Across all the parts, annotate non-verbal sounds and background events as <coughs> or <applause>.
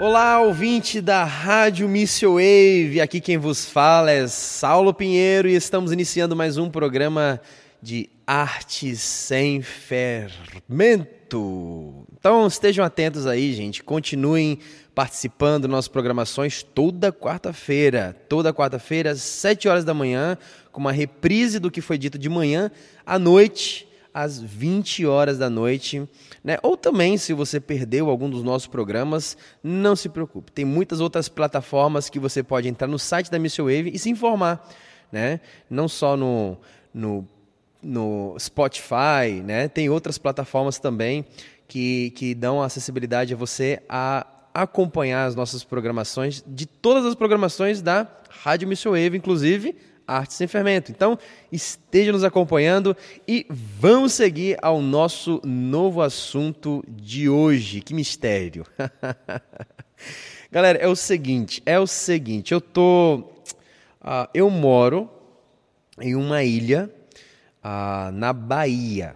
Olá, ouvinte da Rádio Missio Wave. Aqui quem vos fala é Saulo Pinheiro e estamos iniciando mais um programa de arte sem fermento. Então estejam atentos aí, gente. Continuem participando das nossas programações toda quarta-feira. Toda quarta-feira, às 7 horas da manhã, com uma reprise do que foi dito de manhã à noite às 20 horas da noite. Né? Ou também, se você perdeu algum dos nossos programas, não se preocupe. Tem muitas outras plataformas que você pode entrar no site da Missile Wave e se informar. Né? Não só no, no, no Spotify, né? tem outras plataformas também que, que dão acessibilidade a você a acompanhar as nossas programações, de todas as programações da Rádio Missile Wave, inclusive Arte Sem Fermento. Então, esteja nos acompanhando e vamos seguir ao nosso novo assunto de hoje. Que mistério! <laughs> Galera, é o seguinte, é o seguinte, eu tô, uh, eu moro em uma ilha uh, na Bahia,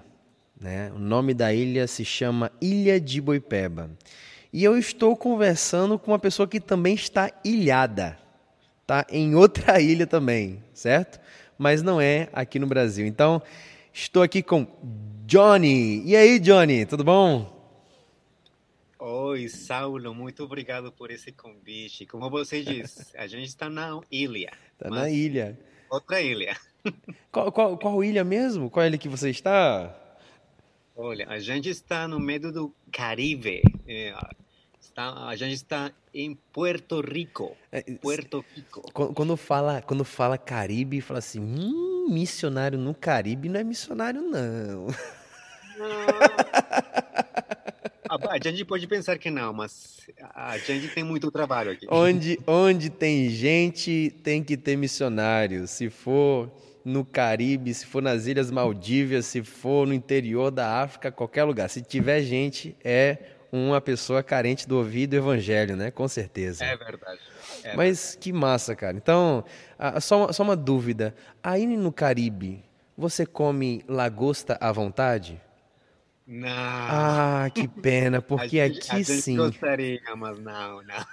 né? O nome da ilha se chama Ilha de Boipeba. E eu estou conversando com uma pessoa que também está ilhada tá em outra <laughs> ilha também, certo? Mas não é aqui no Brasil. Então, estou aqui com Johnny. E aí, Johnny, tudo bom? Oi, Saulo, muito obrigado por esse convite. Como você <laughs> disse, a gente está na ilha. Está na ilha. Outra ilha. <laughs> Qual, qual, qual ilha mesmo? Qual ilha que você está? Olha, a gente está no meio do Caribe. É, Está, a gente está em Puerto Rico. É, Puerto Rico. Quando fala, quando fala Caribe, fala assim, hum, missionário no Caribe não é missionário, não. não. A gente pode pensar que não, mas a gente tem muito trabalho aqui. Onde, onde tem gente, tem que ter missionário. Se for no Caribe, se for nas Ilhas Maldívias, se for no interior da África, qualquer lugar. Se tiver gente, é uma pessoa carente do ouvido do evangelho, né? Com certeza. É verdade. É Mas verdade. que massa, cara. Então, só, uma, só uma dúvida. Aí no Caribe, você come lagosta à vontade? Não. Ah, que pena, <laughs> porque a gente, aqui a sim. gostaria, mas não, não.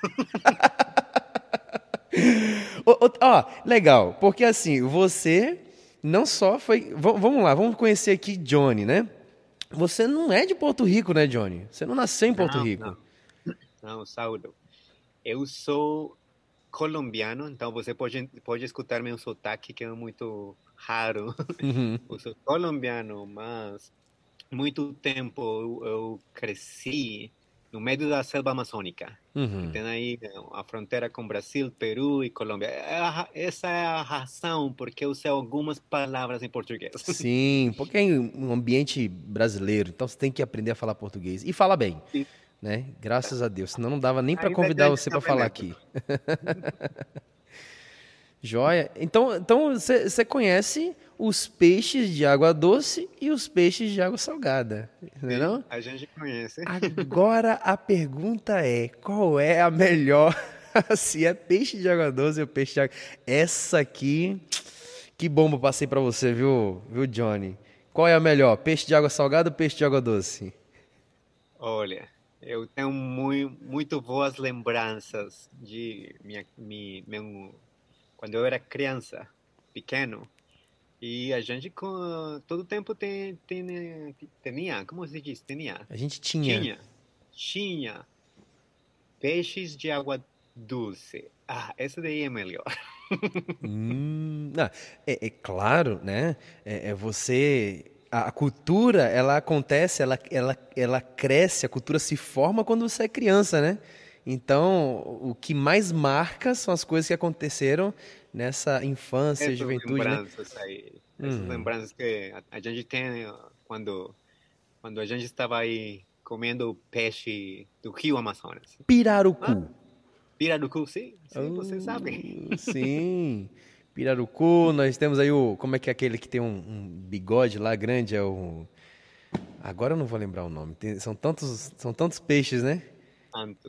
<laughs> Ó, legal, porque assim, você não só foi. vamos lá, vamos conhecer aqui Johnny, né? Você não é de Porto Rico, né, Johnny? Você não nasceu em Porto não, Rico. Não, não Saulo. Eu sou colombiano, então você pode, pode escutar meu sotaque, que é muito raro. Uhum. <laughs> Eu sou colombiano, mas muito tempo eu, eu cresci no meio da selva amazônica. Uhum. Tem aí a fronteira com Brasil, Peru e Colômbia. Essa é a razão porque eu sei algumas palavras em português. <laughs> Sim, porque é um ambiente brasileiro, então você tem que aprender a falar português. E fala bem, Sim. né? Graças a Deus, senão não dava nem para convidar você para falar aqui. <laughs> Joia. Então, então você conhece os peixes de água doce e os peixes de água salgada, não? É a gente conhece. Agora a pergunta é, qual é a melhor? <laughs> Se é peixe de água doce ou peixe de água... Essa aqui, que bomba passei para você, viu, viu, Johnny? Qual é a melhor, peixe de água salgada ou peixe de água doce? Olha, eu tenho muito, muito boas lembranças de minha, minha, meu quando eu era criança, pequeno, e a gente com todo tempo tem, tem, tinha, como se diz, tinha? A gente tinha. Tinha, tinha peixes de água doce. Ah, essa daí é melhor. <laughs> hum, não, é, é, claro, né? É, é você a cultura ela acontece, ela, ela, ela cresce, a cultura se forma quando você é criança, né? Então, o que mais marca são as coisas que aconteceram nessa infância, Essas juventude, né? lembranças né? aí, essas hum. lembranças que a, gente tem quando quando a gente estava aí comendo peixe do Rio Amazonas. Pirarucu. Ah, pirarucu, sim, sim você sabe. Sim. <laughs> Pirarucu, nós temos aí o. Como é que é aquele que tem um, um bigode lá grande? É o. Agora eu não vou lembrar o nome. Tem, são, tantos, são tantos peixes, né?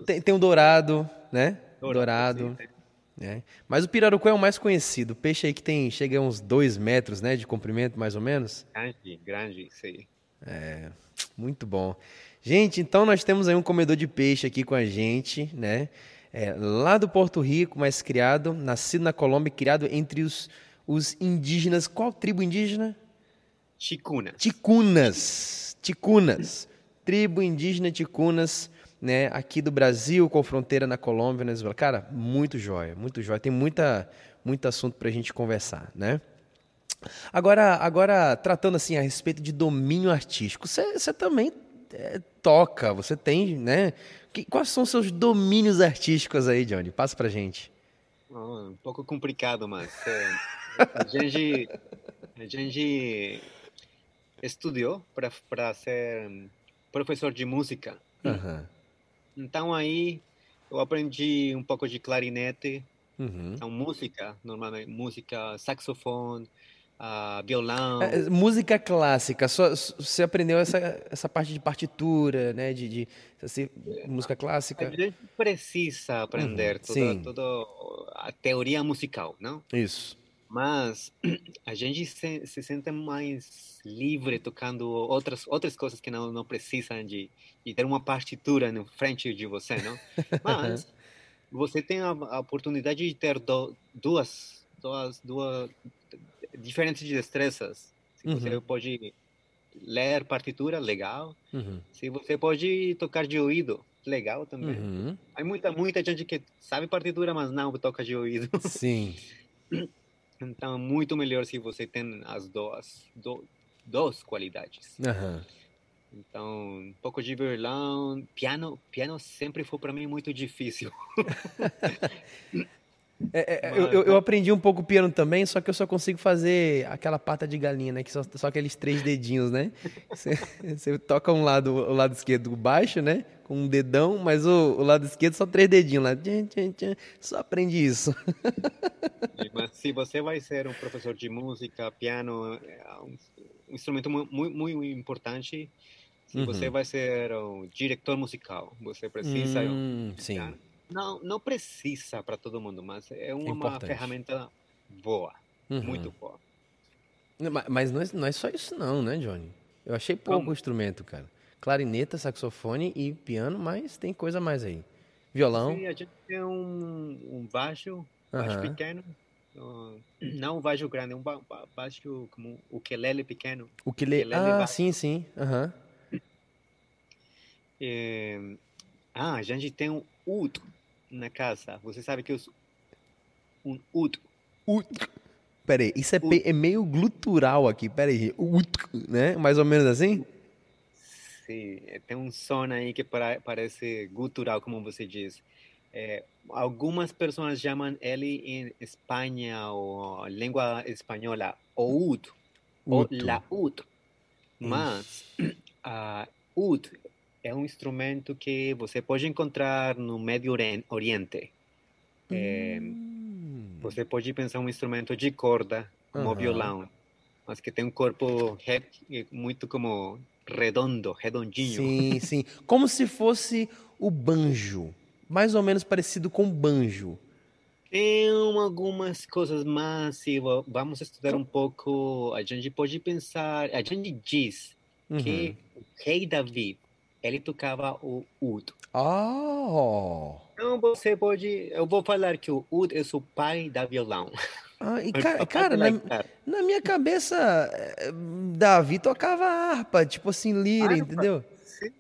Tem, tem um dourado, né? Dourado. dourado. Né? Mas o pirarucu é o mais conhecido. O peixe aí que tem, chega a uns dois metros, né? De comprimento, mais ou menos. Grande, grande, sim. É, muito bom. Gente, então nós temos aí um comedor de peixe aqui com a gente, né? É, lá do Porto Rico, mas criado, nascido na Colômbia, criado entre os, os indígenas. Qual tribo indígena? Ticunas. Ticunas. Ticunas. Tribo indígena Ticunas, né? Aqui do Brasil, com fronteira na Colômbia, Venezuela. Cara, muito jóia, muito jóia. Tem muita, muito assunto para a gente conversar, né? Agora, agora tratando assim a respeito de domínio artístico, você também é, toca, você tem, né? Que, quais são os seus domínios artísticos aí, Johnny? Passa pra gente. Oh, um pouco complicado, mas é, a gente, a gente estudou para ser professor de música. Uhum. Então aí eu aprendi um pouco de clarinete, uhum. então música, normalmente música, saxofone, uh, violão. É, música clássica, só, você aprendeu essa, essa parte de partitura, né? De, de assim, música clássica. A gente precisa aprender uhum, toda, toda a teoria musical, não? Isso. Mas a gente se, se sente mais livre tocando outras outras coisas que não não precisam de, de ter uma partitura na frente de você, não? <laughs> Mas você tem a, a oportunidade de ter do, duas duas duas diferentes destrezas. Se uhum. você pode ler partitura, legal. Uhum. Se você pode tocar de ouvido, legal também. Uhum. Há muita, muita gente que sabe partitura, mas não toca de ouvido. Sim. <laughs> Então, muito melhor se você tem as duas, do, duas qualidades. Uhum. Então, um pouco de violão, piano, piano sempre foi para mim muito difícil. <laughs> É, é, eu, eu, aprendi um pouco piano também, só que eu só consigo fazer aquela pata de galinha, né? Que só, só aqueles três dedinhos, né? <laughs> Você, você, toca um lado, o lado esquerdo baixo, né? Com um dedão, mas o, o lado esquerdo só três dedinhos lá. Só aprende isso. Mas se você vai ser um professor de música, piano, é um, um instrumento muito, muito importante. Se uhum. você vai ser um diretor musical, você precisa. Hum, sim. Piano não, não precisa para todo mundo, mas é uma ferramenta boa, uhum. muito boa. Mas não é, não é só isso não, né, Johnny? Eu achei pouco Como? instrumento, cara. Clarineta, saxofone e piano, mas tem coisa mais aí. Violão. Sim, a gente tem um, um baixo, baixo uhum. pequeno. <clears throat> não um baixo grande, um baixo como o ukulele pequeno. O ukulele, ah, baixo. sim, sim. Uhum. É, ah, a gente tem um ud na casa. Você sabe que eu um ut. Ut. Peraí, isso é, é, meio glutural aqui. Peraí, ut, né? Mais ou menos assim? Sim, é, tem um som aí que parece gutural, como você diz. É, algumas pessoas chamam ele em Espanha ou língua espanhola o ut, ou la ut. Mas a uh, ut é um instrumento que você pode encontrar no Médio Oriente. É, hum. Você pode pensar um instrumento de corda, como uhum. violão, mas que tem um corpo muito como redondo, redondinho. Sim, sim. Como se fosse o banjo, mais ou menos parecido com o banjo. Tem algumas coisas mais, se vamos estudar um pouco, a gente pode pensar, a gente diz uhum. que o rei Davi ele tocava o ud. Oh. Então você pode, eu vou falar que o ud é o pai da violão. Ah, e <laughs> cara, cara na, na, minha cabeça, eh, Davi tocava harpa, tipo assim, lira, entendeu? Sim.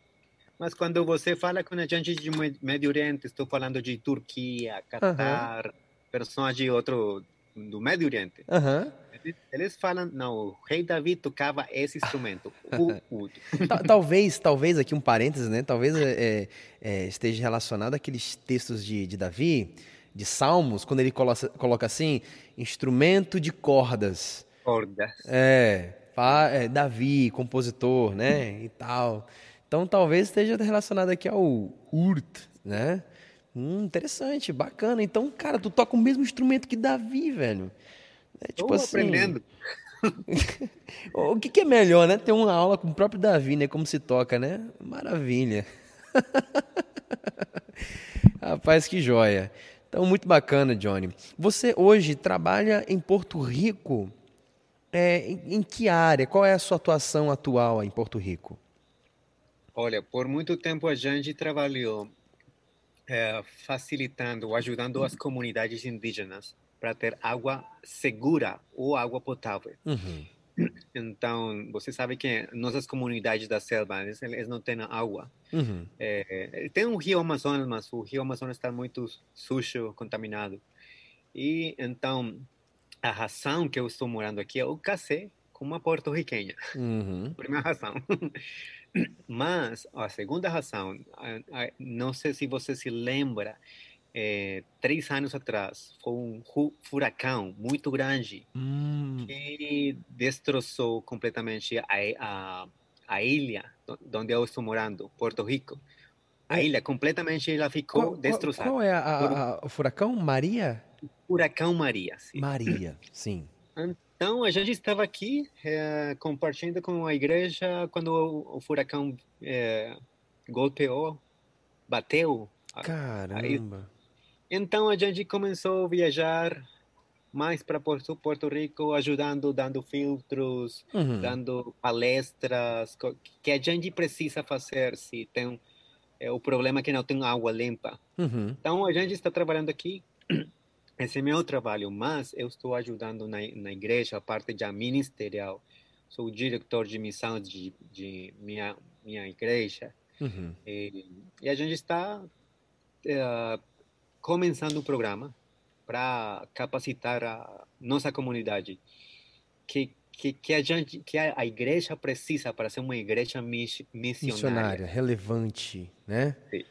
Mas quando você fala com a gente de Médio Oriente, estou falando de Turquia, Catar, uh -huh. pessoas de outro, do Médio Oriente. Uh -huh. Eles falam, não, o rei Davi tocava esse instrumento, <laughs> o ud. talvez, talvez aqui um parênteses, né? Talvez é, é, é, esteja relacionado àqueles textos de, de Davi, de Salmos, quando ele coloca, coloca assim, instrumento de cordas. Cordas. É, é, Davi, compositor, né? E tal. Então talvez esteja relacionado aqui ao urt, né? Hum, interessante, bacana. Então, cara, tu toca o mesmo instrumento que Davi, velho. É, tipo assim, aprendendo. <laughs> o que, que, é melhor, né? Ter uma aula com o próprio Davi, né? Como se toca, né? Maravilha. <laughs> Rapaz, que joia. Então, muito bacana, Johnny. Você hoje trabalha em Porto Rico. É, em, em, que área? Qual é a sua atuação atual em Porto Rico? Olha, por muito tempo a gente trabalhou é, facilitando, ajudando as comunidades indígenas para ter água segura ou água potável. Uhum. Então, você sabe que nossas comunidades da selva, eles, eles não têm água. Uhum. É, tem um rio Amazonas, mas o rio Amazonas está muito sujo, contaminado. E então, a razão que eu estou morando aqui, eu casei com uma porto-riquenha. Uhum. <laughs> Primeira razão. Mas a segunda razão, não sei se você se lembra, é, três anos atrás, foi um furacão muito grande hum. que destroçou completamente a, a, a, ilha onde eu estou morando, Porto Rico. A ilha completamente ela ficou qual, destroçada. Qual, é a, o furacão? Maria? Furacão Maria. Sim. Maria, sim. Então, a gente estava aqui é, compartilhando com a igreja quando o, o furacão é, golpeou, bateu. Caramba! Então, a gente começou a viajar mais para Porto, Porto Rico, ajudando, dando filtros, uhum. dando palestras, que a gente precisa fazer se tem é, o problema que não tem água limpa. Uhum. Então, a gente está trabalhando aqui <clears throat> esse é meu trabalho, mas eu estou ajudando na, na igreja a parte já ministerial. Sou o diretor de missão de, de minha, minha igreja. Uhum. E, e, a gente está uh, começando um programa para capacitar a nossa comunidade que que, que a gente que a, igreja precisa para ser uma igreja miss, missionária. missionária relevante né sim.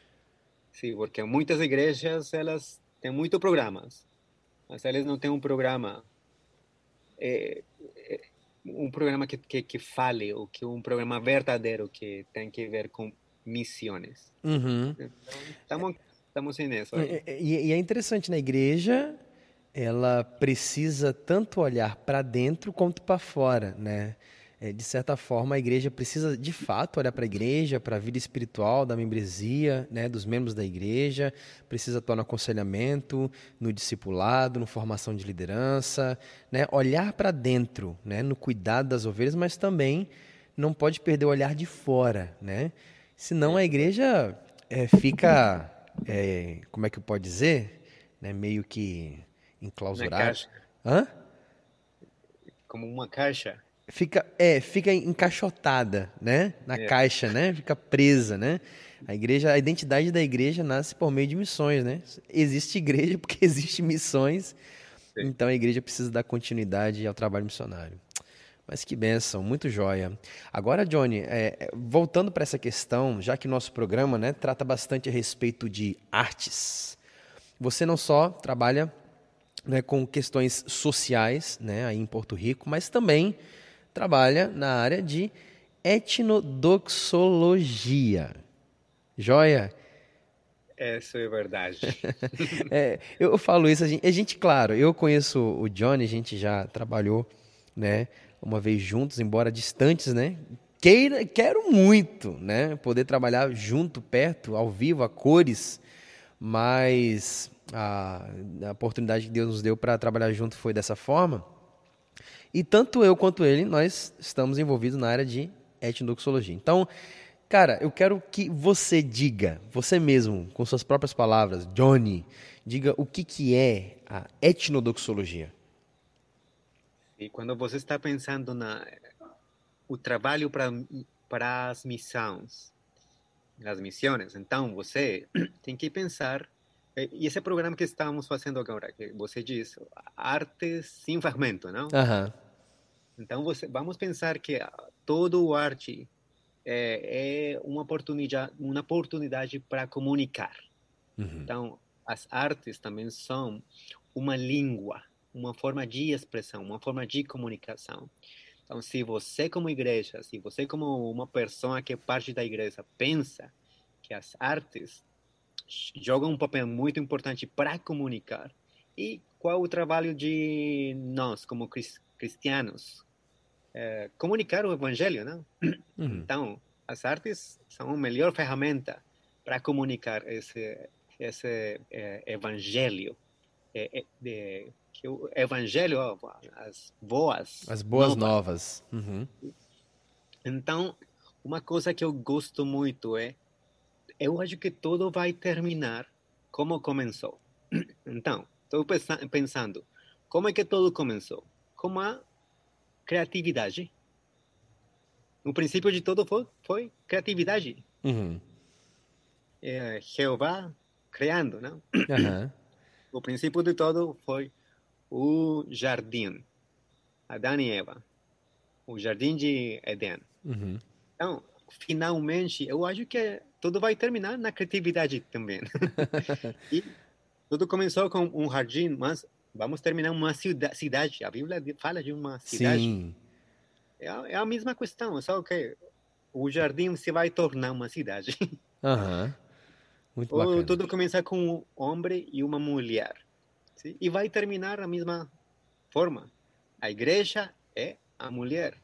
sim porque muitas igrejas elas têm muitos programas mas eles não têm um programa é, é, um programa que, que, que fale ou que um programa verdadeiro que tem que ver com missões. Uhum. Então, estamos estamos nisso. E, e, é interessante na igreja ela precisa tanto olhar para dentro quanto para fora, né? é, de certa forma, a igreja precisa, de fato, olhar para a igreja, para a vida espiritual da membresia, né, dos membros da igreja, precisa atuar no aconselhamento, no discipulado, na formação de liderança, né, olhar para dentro, né, no cuidado das ovelhas, mas também não pode perder o olhar de fora, né? Senão a igreja é, fica, é, como é que eu posso dizer, né, meio que enclausurada. Hã? Como uma caixa fica, é, fica encaixotada, né? Na é. caixa, né? Fica presa, né? A igreja, a identidade da igreja nasce por meio de missões, né? Existe igreja <laughs> porque existe missões. Sim. Então a igreja precisa dar continuidade ao trabalho missionário. Mas que benção, muito joia. Agora, Johnny, é, voltando para essa questão, já que nosso programa né, trata bastante a respeito de artes, você não só trabalha né, com questões sociais né, aí em Porto Rico, mas também trabalha na área de etnodoxologia. Joia? Essa é verdade. <laughs> é, eu falo isso, a gente, a gente, claro, eu conheço o Johnny, a gente já trabalhou, né, uma vez juntos, embora distantes, né? Queira, quero muito, né, poder trabalhar junto, perto, ao vivo, a cores, mas a, a oportunidade que Deus nos deu para trabalhar junto foi dessa forma. E tanto eu quanto ele, nós estamos envolvidos na área de etnodoxologia. Então, cara, eu quero que você diga, você mesmo, com suas próprias palavras, Johnny, diga o que, que é a etnodoxologia. E quando você está pensando na o trabalho para para as missões, as missões, então você <clears throat> tem que pensar e esse programa que estamos fazendo agora, que você diz, arte sem fragmento, não? Uhum. Então, você, vamos pensar que todo arte é, é uma oportunidade, uma oportunidade para comunicar. Uhum. Então, as artes também são uma língua, uma forma de expressão, uma forma de comunicação. Então, se você como igreja, se você como uma pessoa que é parte da igreja pensa que as artes jogam um papel muito importante para comunicar. E qual o trabalho de nós, como cristianos? É, comunicar o evangelho, não? Uhum. Então, as artes são a melhor ferramenta para comunicar esse, esse é, evangelho. É, é de, que o evangelho, as boas As boas novas. novas. Uhum. Então, uma coisa que eu gosto muito é, eu acho que tudo vai terminar como começou. <clears throat> Então, estou pensando, como é que tudo começou? Com a criatividade. O princípio de tudo foi, foi criatividade. Uhum. É, Jeová criando, não? Uhum. O princípio de tudo foi o jardim. Adão e Eva. O jardim de Éden. Uhum. Então, finalmente, eu acho que tudo vai terminar na criatividade também. <laughs> e tudo começou com um jardim, mas vamos terminar uma cidade. A Bíblia fala de uma cidade. Sim. É, é a mesma questão, só que o jardim se vai tornar uma cidade. Uhum. Muito bacana. Tudo começa com um homem e uma mulher. Sim? E vai terminar da mesma forma. A igreja é a mulher.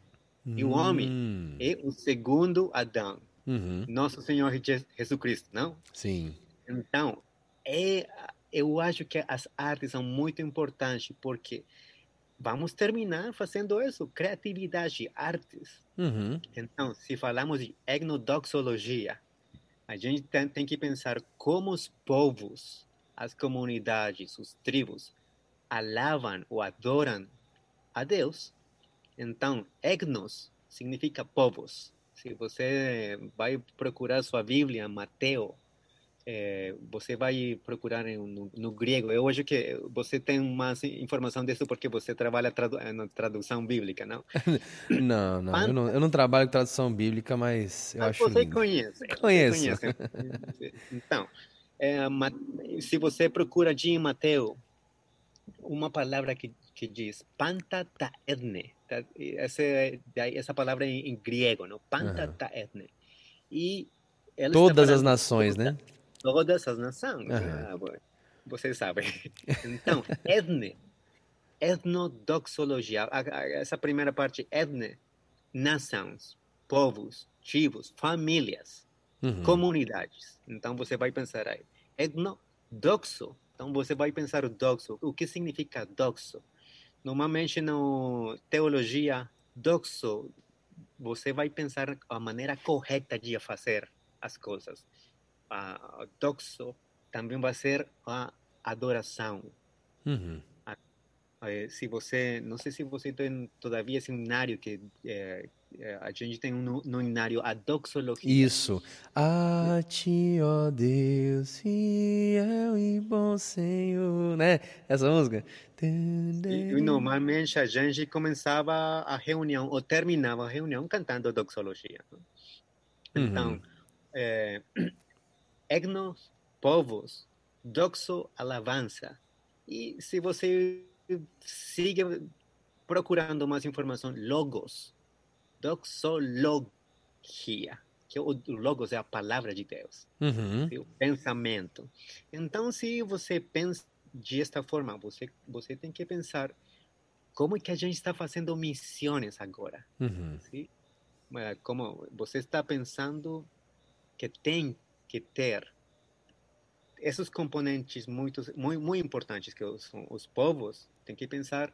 E o homem hum. é o segundo Adão. Uhum. Nosso Senhor Jesus Cristo, não? Sim. Então, é, eu acho que as artes são muito importantes porque vamos terminar fazendo isso, criatividade, artes. Uhum. Então, se falamos de etnodoxologia, a gente tem, tem que pensar como os povos, as comunidades, os tribos, alavam ou adoram a Deus. Então, etnos significa povos. Se você vai procurar sua Bíblia, Mateus, é, você vai procurar no, no, grego. Eu acho que você tem mais informação disso porque você trabalha tradu na tradução bíblica, não? <laughs> não, não eu, não, eu não trabalho com tradução bíblica, mas eu acho você lindo. conhece. Conheço. Você conhece. <laughs> então, é, se você procura de Mateus, uma palavra que, que diz pantataedne, tá? essa, essa palavra em, em grego, não? Pantataedne. Uhum. E Todas as nações, né? todas as nações. Uhum. Ah, vocês sabem. <laughs> Então, etne, etnodoxologia, essa primeira parte, etne, nações, povos, tribos, famílias, uhum. comunidades. Então, você vai pensar aí. Etnodoxo, então você vai pensar o doxo. O que significa doxo? Normalmente, na teologia, doxo, você vai pensar a maneira correta de fazer as coisas a, doxo também vai ser a adoração. Uhum. A, se você, não sei se você tem todavia seminário que é, a gente tem um nominário a doxologia. Isso. A ti, ó Deus, fiel e bom Senhor, né? Essa música. E, normalmente a gente começava a reunião ou terminava a reunião cantando doxologia. Então, uhum. é, <clears throat> etnos, povos, doxo, alabança. E se você sigue procurando mais informação, logos, doxologia, que o logos é a palavra de Deus, uhum. o pensamento. Então, se você pensa desta forma, você, você tem que pensar como é que a gente está fazendo missões agora. Uhum. Como você está pensando que tem que ter esses componentes muito, muito, muito importantes que são os povos, tem que pensar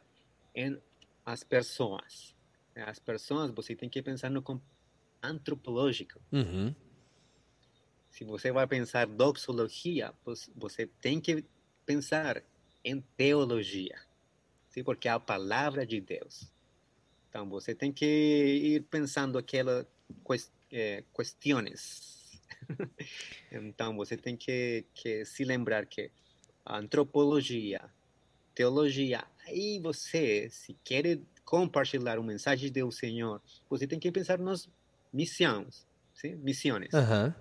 em as pessoas. As pessoas, você tem que pensar no antropológico. Uhum. Se você vai pensar doxologia, você tem que pensar em teologia, sim? porque é a palavra de Deus. Então, você tem que ir pensando aquelas questões <laughs> então, você tem que, que se lembrar que a antropologia, teologia, aí você, se quer compartilhar uma mensagem do Senhor, você tem que pensar nas missões, sim? missões. Uhum.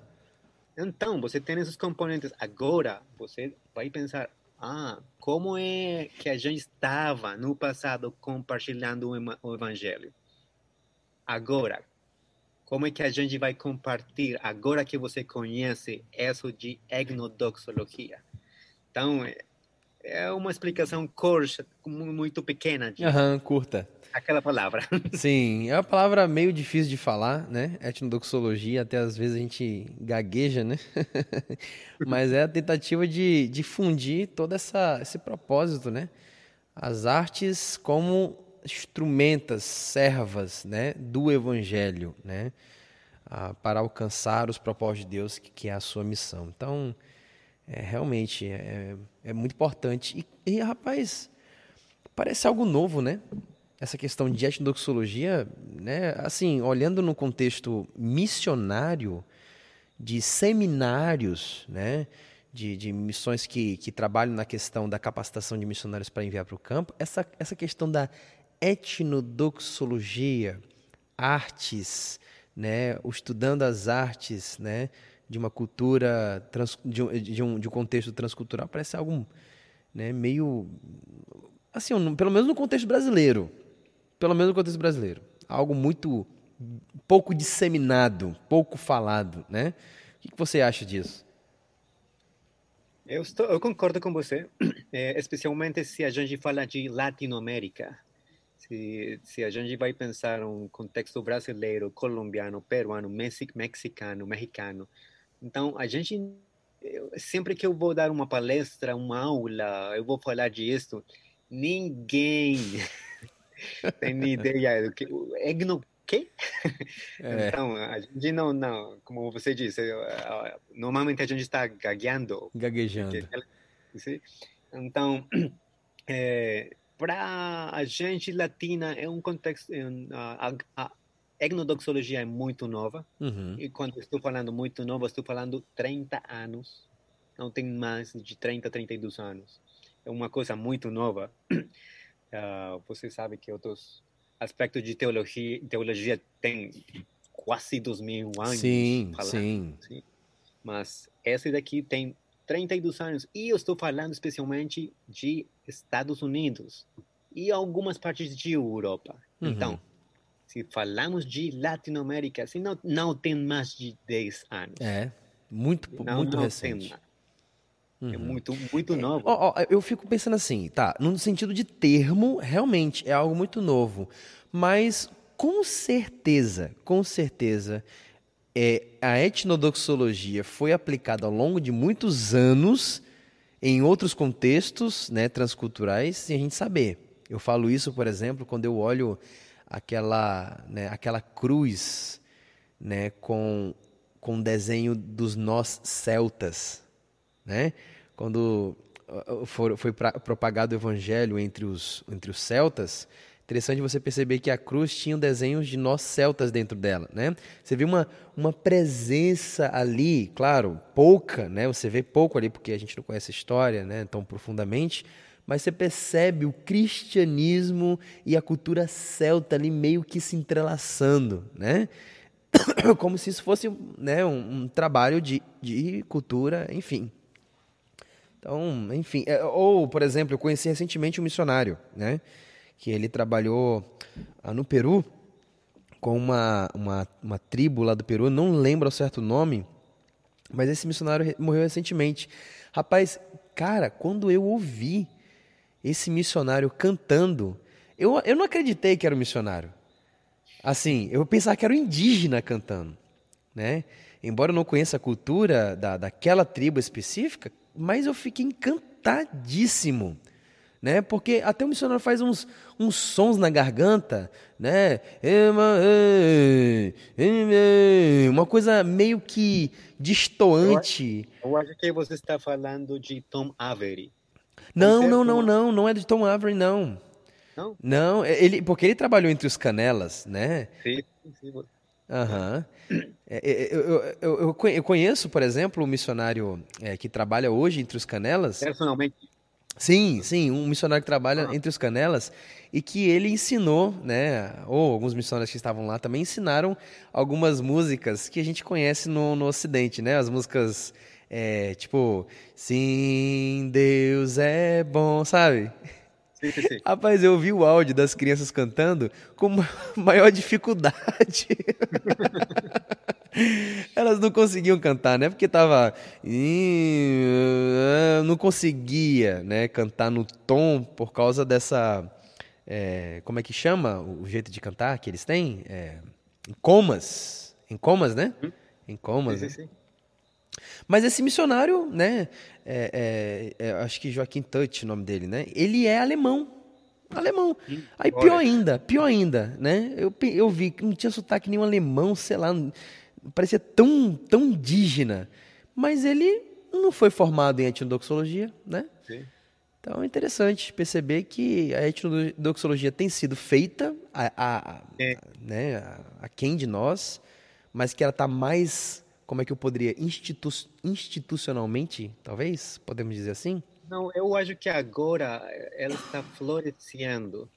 Então, você tem esses componentes. Agora, você vai pensar, ah, como é que a gente estava no passado compartilhando o evangelho? Agora, como é que a gente vai compartilhar agora que você conhece isso de egnodoxologia? Então, é uma explicação curta, muito pequena. De uhum, curta. Aquela palavra. <laughs> Sim, é uma palavra meio difícil de falar, né? Etnodoxologia, até às vezes a gente gagueja, né? <laughs> Mas é a tentativa de difundir todo essa, esse propósito, né? As artes como instrumentas, servas, né, do evangelho, né? a, para alcançar os propósitos de Deus, que, que é a sua missão. Então, é, realmente é, é muito importante. E, e, rapaz, parece algo novo, né? Essa questão de etnodoxologia, né? Assim, olhando no contexto missionário, de seminários, né? De, de missões que, que trabalham na questão da capacitação de missionários para enviar para o campo, essa, essa questão da etnodoxologia, artes, né, o estudando as artes, né, de uma cultura trans, de, um, de, um, de um contexto transcultural parece algo, né, meio assim, pelo menos no contexto brasileiro, pelo menos no contexto brasileiro, algo muito pouco disseminado, pouco falado, né? O que, você acha disso? Eu, estou, eu concordo com você, é, <clears throat> especialmente se a gente fala de Latinoamérica se, se a gente vai pensar um contexto brasileiro, colombiano, peruano, mexicano, mexicano, então a gente eu, sempre que eu vou dar uma palestra, uma aula, eu vou falar disso, ninguém <laughs> tem <laughs> ideia do que egno quê? É. Então, a gente não, não, como você disse, normalmente a gente está gagueando. Gaguejando. Então, <clears throat> é, para a gente latina é um contexto a, a, etnodoxologia é muito nova uhum. e quando estou falando muito nova estou falando 30 anos não tem mais de 30 32 anos é uma coisa muito nova uh, <clears throat> você sabe que outros aspectos de teologia teologia tem quase dois mil anos sim falando, sim. sim mas esse daqui tem 32 anos. E eu estou falando especialmente de Estados Unidos e algumas partes de Europa. Uhum. Então, se falamos de Latinoamérica, assim, não, não tem mais de 10 anos. É, muito, não, muito não recente. É uhum. É muito, muito novo. É, ó, ó, eu fico pensando assim, tá, no sentido de termo, realmente é algo muito novo. Mas com certeza, com certeza, é, a etnodoxologia foi aplicada ao longo de muitos anos em outros contextos né, transculturais sem a gente saber. Eu falo isso, por exemplo, quando eu olho aquela, né, aquela cruz né, com com desenho dos nós celtas, né? Quando for, foi pra, propagado o evangelho entre os entre os celtas, Interessante você perceber que a cruz tinha desenhos de nós celtas dentro dela, né? Você vê uma, uma presença ali, claro, pouca, né? Você vê pouco ali porque a gente não conhece a história, né, tão profundamente, mas você percebe o cristianismo e a cultura celta ali meio que se entrelaçando, né? <coughs> Como se isso fosse né, um, um trabalho de, de cultura, enfim. Então, enfim, é, ou, por exemplo, eu conheci recentemente um missionário, né? que ele trabalhou ah, no Peru com uma, uma, uma tribo lá do Peru, não lembro o certo nome, mas esse missionário morreu recentemente. Rapaz, cara, quando eu ouvi esse missionário cantando, eu, eu não acreditei que era um missionário. Assim, eu pensava que era um indígena cantando, né? Embora eu não conheça a cultura da, daquela tribo específica, mas eu fiquei encantadíssimo né? Porque até o missionário faz uns, uns sons na garganta, né? Uma coisa meio que distoante. Eu acho, que você está falando de Tom Avery. Não, não, não, não, não é de Tom Avery, não. Não? Não, é, ele, porque ele trabalhou entre os canelas, né? Sim, sim. Aham. Uhum. É, eu, eu, eu, eu, conheço, por exemplo, o um missionário é, que trabalha hoje entre os canelas. Personalmente. Sim, sim, um missionário que trabalha ah. entre os canelas e que ele ensinou, né, ou alguns missionários que estavam lá também ensinaram algumas músicas que a gente conhece no, no Ocidente, né, as músicas é, tipo, sim, Deus é bom, sabe? Sim, sim. Rapaz, eu vi o áudio das crianças cantando com <laughs> maior dificuldade. <laughs> Elas não conseguiam cantar, né? Porque tava. Não conseguia né, cantar no tom por causa dessa. É, como é que chama o jeito de cantar que eles têm? É, em comas. Em comas, né? Hum? Em comas. Sim, sim, né? sim. Mas esse missionário, né? É, é, é, acho que Joaquim Touch, o nome dele, né? Ele é alemão. Alemão. Aí pior ainda, pior ainda, né? Eu, eu vi que não tinha sotaque nenhum alemão, sei lá parecia tão, tão indígena, mas ele não foi formado em etnodoxologia, né? Sim. Então é interessante perceber que a etnodoxologia tem sido feita a, a, a é. né, a, quem de nós, mas que ela está mais, como é que eu poderia, institu institucionalmente, talvez, podemos dizer assim? Não, eu acho que agora ela está florescendo.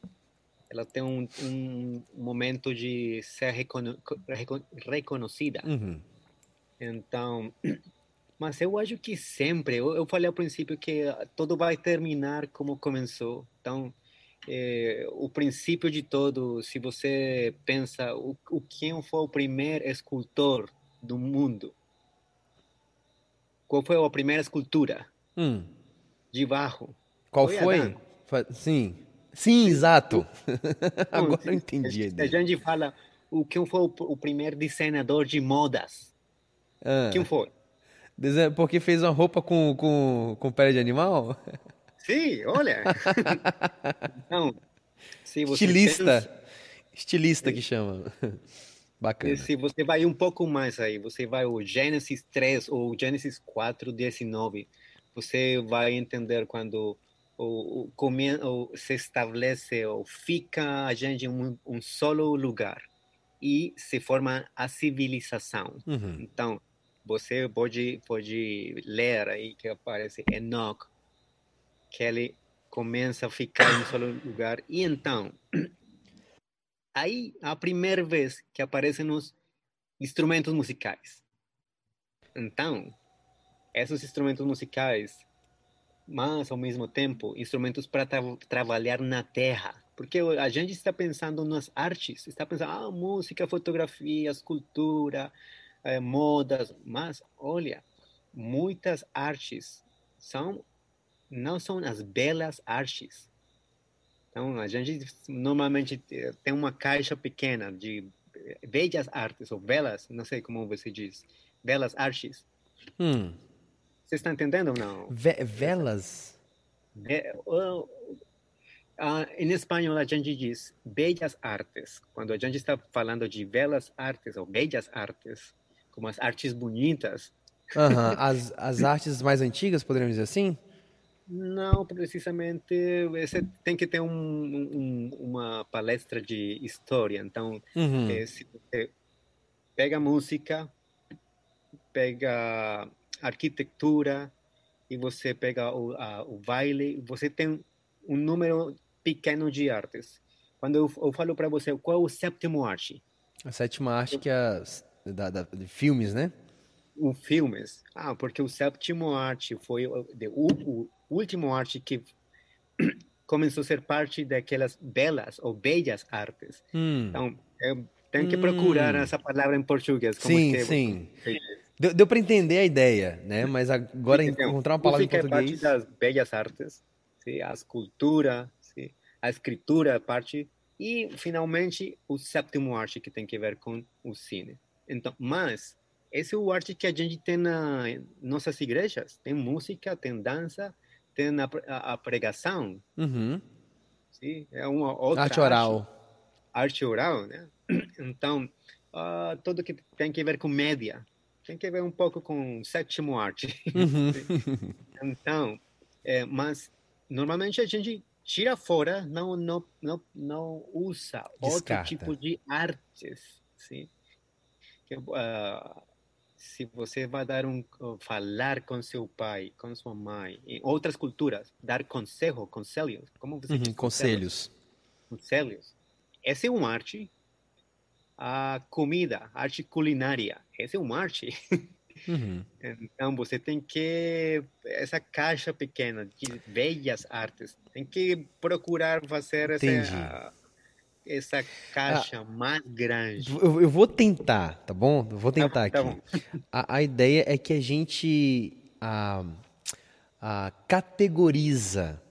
Ela tem um, um momento de ser recono reconhecida. Uhum. Então, <clears throat> mas eu acho que sempre, eu, eu falei ao princípio que tudo vai terminar como começou. Então, é, o princípio de todo, se você pensa o, o quem foi o primeiro escultor do mundo, qual foi a primeira escultura hum. de barro? Qual foi? foi? Sim, sim, exato. <laughs> Agora eu entendi a gente fala o quem foi o, primeiro desenhador de modas. Ah. Quem foi? Porque fez uma roupa com, com, com pele de animal? Sim, olha. <laughs> então, Estilista. Pensa... Estilista que chama. Bacana. Se você vai um pouco mais aí, você vai o Gênesis 3 ou Gênesis 4, 19, você vai entender quando o, o, se estabelece ou fica a gente em um, um solo lugar e se forma a civilização. Uhum. Então, você pode, pode ler aí que aparece Enoch, que ele começa a ficar em um só lugar. E então, aí a primeira vez que aparecem os instrumentos musicais. Então, esses instrumentos musicais, mas ao mesmo tempo, instrumentos para tra trabalhar na terra. Porque a gente está pensando nas artes, está pensando, ah, música, fotografia, escultura, é, modas, mas olha, muitas artes são não são as belas artes. Então a gente normalmente tem uma caixa pequena de belas artes ou belas, não sei como você diz, belas artes. Hum. Você está entendendo ou não? Ve velas? uh, uh, em espanhol a gente diz belas artes. Quando a gente está falando de belas artes ou belas artes, como as artes bonitas. Uhum. <laughs> As, as artes mais antigas, poderíamos dizer assim? Não, precisamente você tem que ter um, um, uma palestra de história. Então, uhum. é, se você pega música, pega arquitetura e você pega o, a, o baile, você tem um número pequeno de artes. Quando eu, eu falo para você qual é o sétimo arte? A sétima arte que é da, da, de filmes, né? O filmes. Ah, porque o sétimo arte foi o, o, o último arte que <clears throat> começou a ser parte daquelas belas ou bellas artes. Hum. Então, eu tenho que procurar hum. essa palavra em português. sim, sim. Deu, deu para entender a ideia, né? Mas agora encontrar uma palavra em português... é parte das bellas artes, sim? a escultura, sim? a escritura, parte... E, finalmente, o sétimo arte que tem que ver com o cine. Então, mas esse é o arte que a gente tem nas nossas igrejas. Tem música, tem dança, tem a, a, a pregação. Uhum. Sim, é uma outra arte oral. Arte, arte oral, né? <clears throat> Então, uh, tudo que tem que ver com média. Tem que ver um pouco com sétimo arte. Uhum. <laughs> então, é, mas normalmente a gente tira fora, não não não, não usa Descarta. outro tipo de artes, sim que, uh, se você vai dar um falar com seu pai, com sua mãe, em outras culturas, dar conselho, conselhos, como você uhum, diz? Conselhos. Conselhos. Essa é uma arte. A comida, arte culinária, essa é uma arte. <laughs> Uhum. Então você tem que essa caixa pequena de velhas artes, tem que procurar fazer essa essa caixa ah, mais grande. Eu, eu, vou tentar, tá bom? Eu vou tá tentar tá bom, aqui. Tá a, a, ideia é que a gente a, a categoriza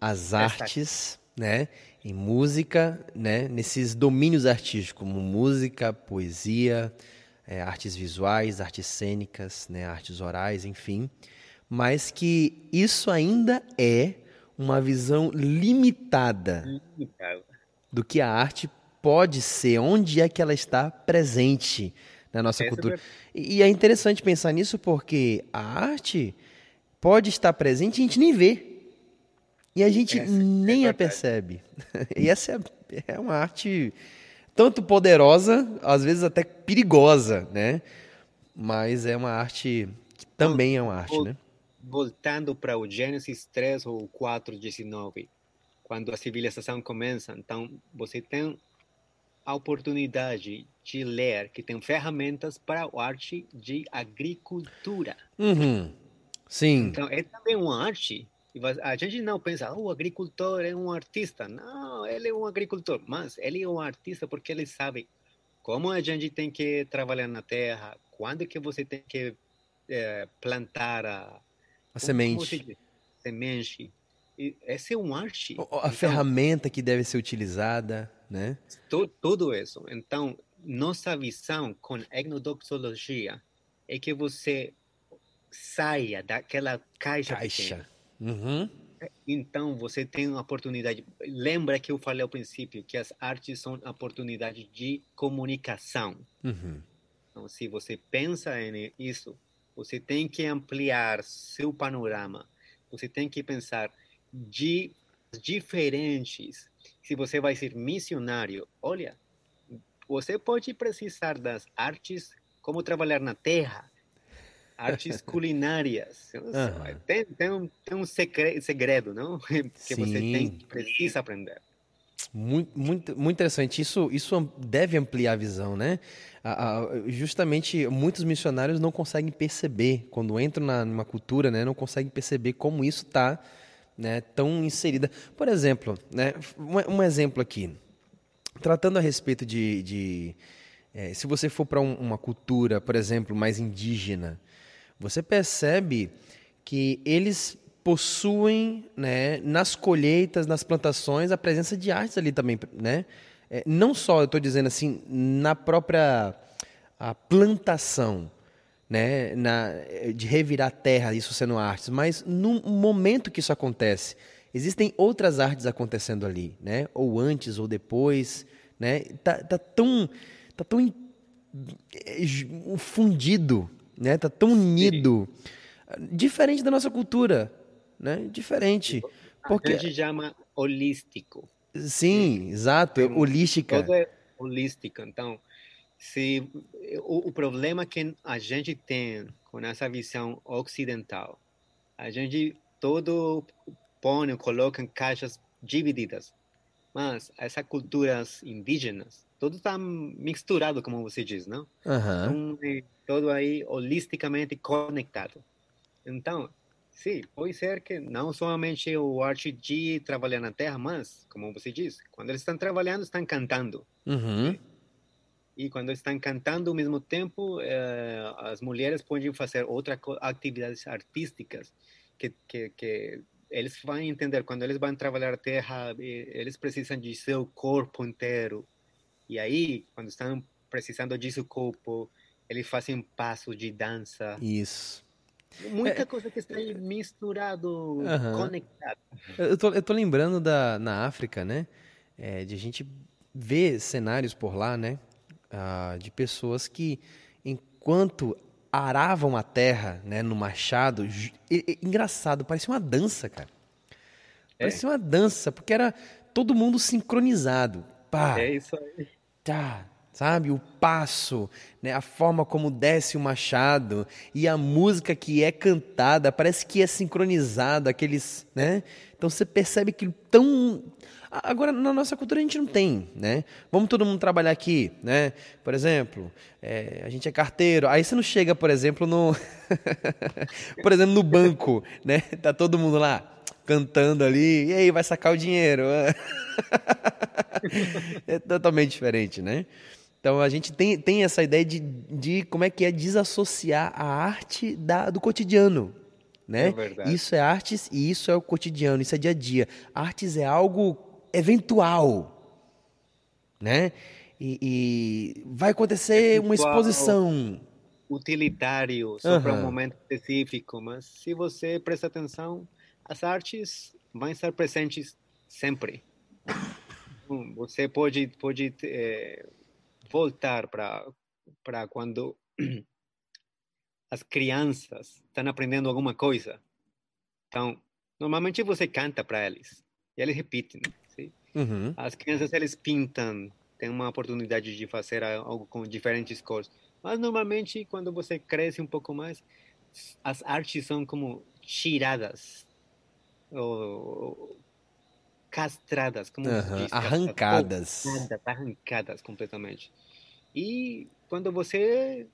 as artes, né? Em música, né? Nesses domínios artísticos, como música, poesia, é, artes visuais, artes cênicas, né? Artes orais, enfim. Mas que isso ainda é uma visão limitada. Limitada do que a arte pode ser, onde é que ela está presente na nossa cultura. E é interessante pensar nisso porque a arte pode estar presente e a gente nem vê. E a gente essa é nem é a percebe. <laughs> E essa é, é uma arte tanto poderosa, às vezes até perigosa, né? Mas é uma arte que também é uma arte, né? Voltando para o Gênesis 3 ou 4, 19, quando a civilização começa, então você tem a oportunidade de ler que tem ferramentas para a arte de agricultura. Uhum. Sim. Então é também uma arte a gente não pensa, oh, o agricultor é um artista. Não, ele é um agricultor, mas ele é um artista porque ele sabe como a gente tem que trabalhar na terra, quando que você tem que é, plantar a, a semente. Semente. Essa é uma arte. A então, ferramenta que deve ser utilizada, né? Tudo, tudo isso. Então, nossa visão com etnodoxologia é que você saia daquela caixa. Caixa. Uhum. Então, você tem uma oportunidade. Lembra que eu falei ao princípio que as artes são oportunidade de comunicação. Uhum. Então, se você pensa nisso, você tem que ampliar seu panorama. Você tem que pensar de diferentes. Se você vai ser missionário, olha, você pode precisar das artes, como trabalhar na terra, artes <laughs> culinárias. Uhum. Tem, tem, um, tem um segredo, não? <laughs> que Sim. você tem, precisa aprender. Muito, muito, muito interessante. Isso, isso deve ampliar a visão, né? justamente, muitos missionários não conseguem perceber, quando entram na, numa cultura, né, não conseguem perceber como isso está né, tão inserida. Por exemplo, né, um, um exemplo aqui, tratando a respeito de, de é, se você for para um, uma cultura, por exemplo, mais indígena, você percebe que eles possuem, né, nas colheitas, nas plantações, a presença de artes ali também, né? É, não só, eu estou dizendo assim, na própria a plantação, né, na, de revirar terra, isso sendo artes, mas no momento que isso acontece, existem outras artes acontecendo ali, né? Ou antes ou depois, né? Tá, tá tão, tá tão é, fundido né? Tá tão unido, Sim. diferente da nossa cultura, né? Diferente. Porque a gente chama holístico. Sim, exato, é holística. Tudo é holístico. Então, se o, o problema que a gente tem com essa visão ocidental, a gente todo põe, coloca em caixas divididas. Mas essas culturas indígenas, tudo está misturado, como você diz, não? Uhum. Então, todo aí holisticamente conectado. Então, sim, pode ser que não somente o arte de trabalhar na terra, mas, como você disse, quando eles estão trabalhando, estão cantando. Uhum. E quando estão cantando ao mesmo tempo, eh, as mulheres podem fazer outras atividades artísticas que, que, que eles vão entender. Quando eles vão trabalhar a terra, eles precisam de seu corpo inteiro. E aí, quando estão precisando de seu corpo, eles fazem passo de dança. Isso. Muita é, coisa que está aí misturado, conectado. Eu tô, eu tô lembrando da, na África, né? É, de a gente ver cenários por lá, né? Ah, de pessoas que, enquanto aravam a terra, né, no machado, e, e, engraçado, parecia uma dança, cara. É. Parecia uma dança, porque era todo mundo sincronizado. Pá, é isso aí. Tá, sabe? O passo, né? a forma como desce o machado e a música que é cantada, parece que é sincronizado, aqueles, né? Então você percebe que tão Agora, na nossa cultura a gente não tem, né? Vamos todo mundo trabalhar aqui, né? Por exemplo, é, a gente é carteiro. Aí você não chega, por exemplo, no... <laughs> por exemplo, no banco, né? Tá todo mundo lá cantando ali, e aí, vai sacar o dinheiro. <laughs> é totalmente diferente, né? Então a gente tem, tem essa ideia de, de como é que é desassociar a arte da, do cotidiano. Né? É isso é artes e isso é o cotidiano, isso é dia a dia. Artes é algo eventual. Né? E, e vai acontecer eventual, uma exposição. Utilitário, só uhum. para um momento específico, mas se você presta atenção, as artes vão estar presentes sempre. Você pode, pode é, voltar para para quando <clears throat> as crianças estão aprendendo alguma coisa. Então, normalmente você canta para eles e eles repetem. Uhum. As crianças eles pintam, tem uma oportunidade de fazer algo com diferentes cores. Mas normalmente quando você cresce um pouco mais, as artes são como tiradas ou castradas, como uhum. diz, arrancadas. Arrancadas, arrancadas completamente. E quando você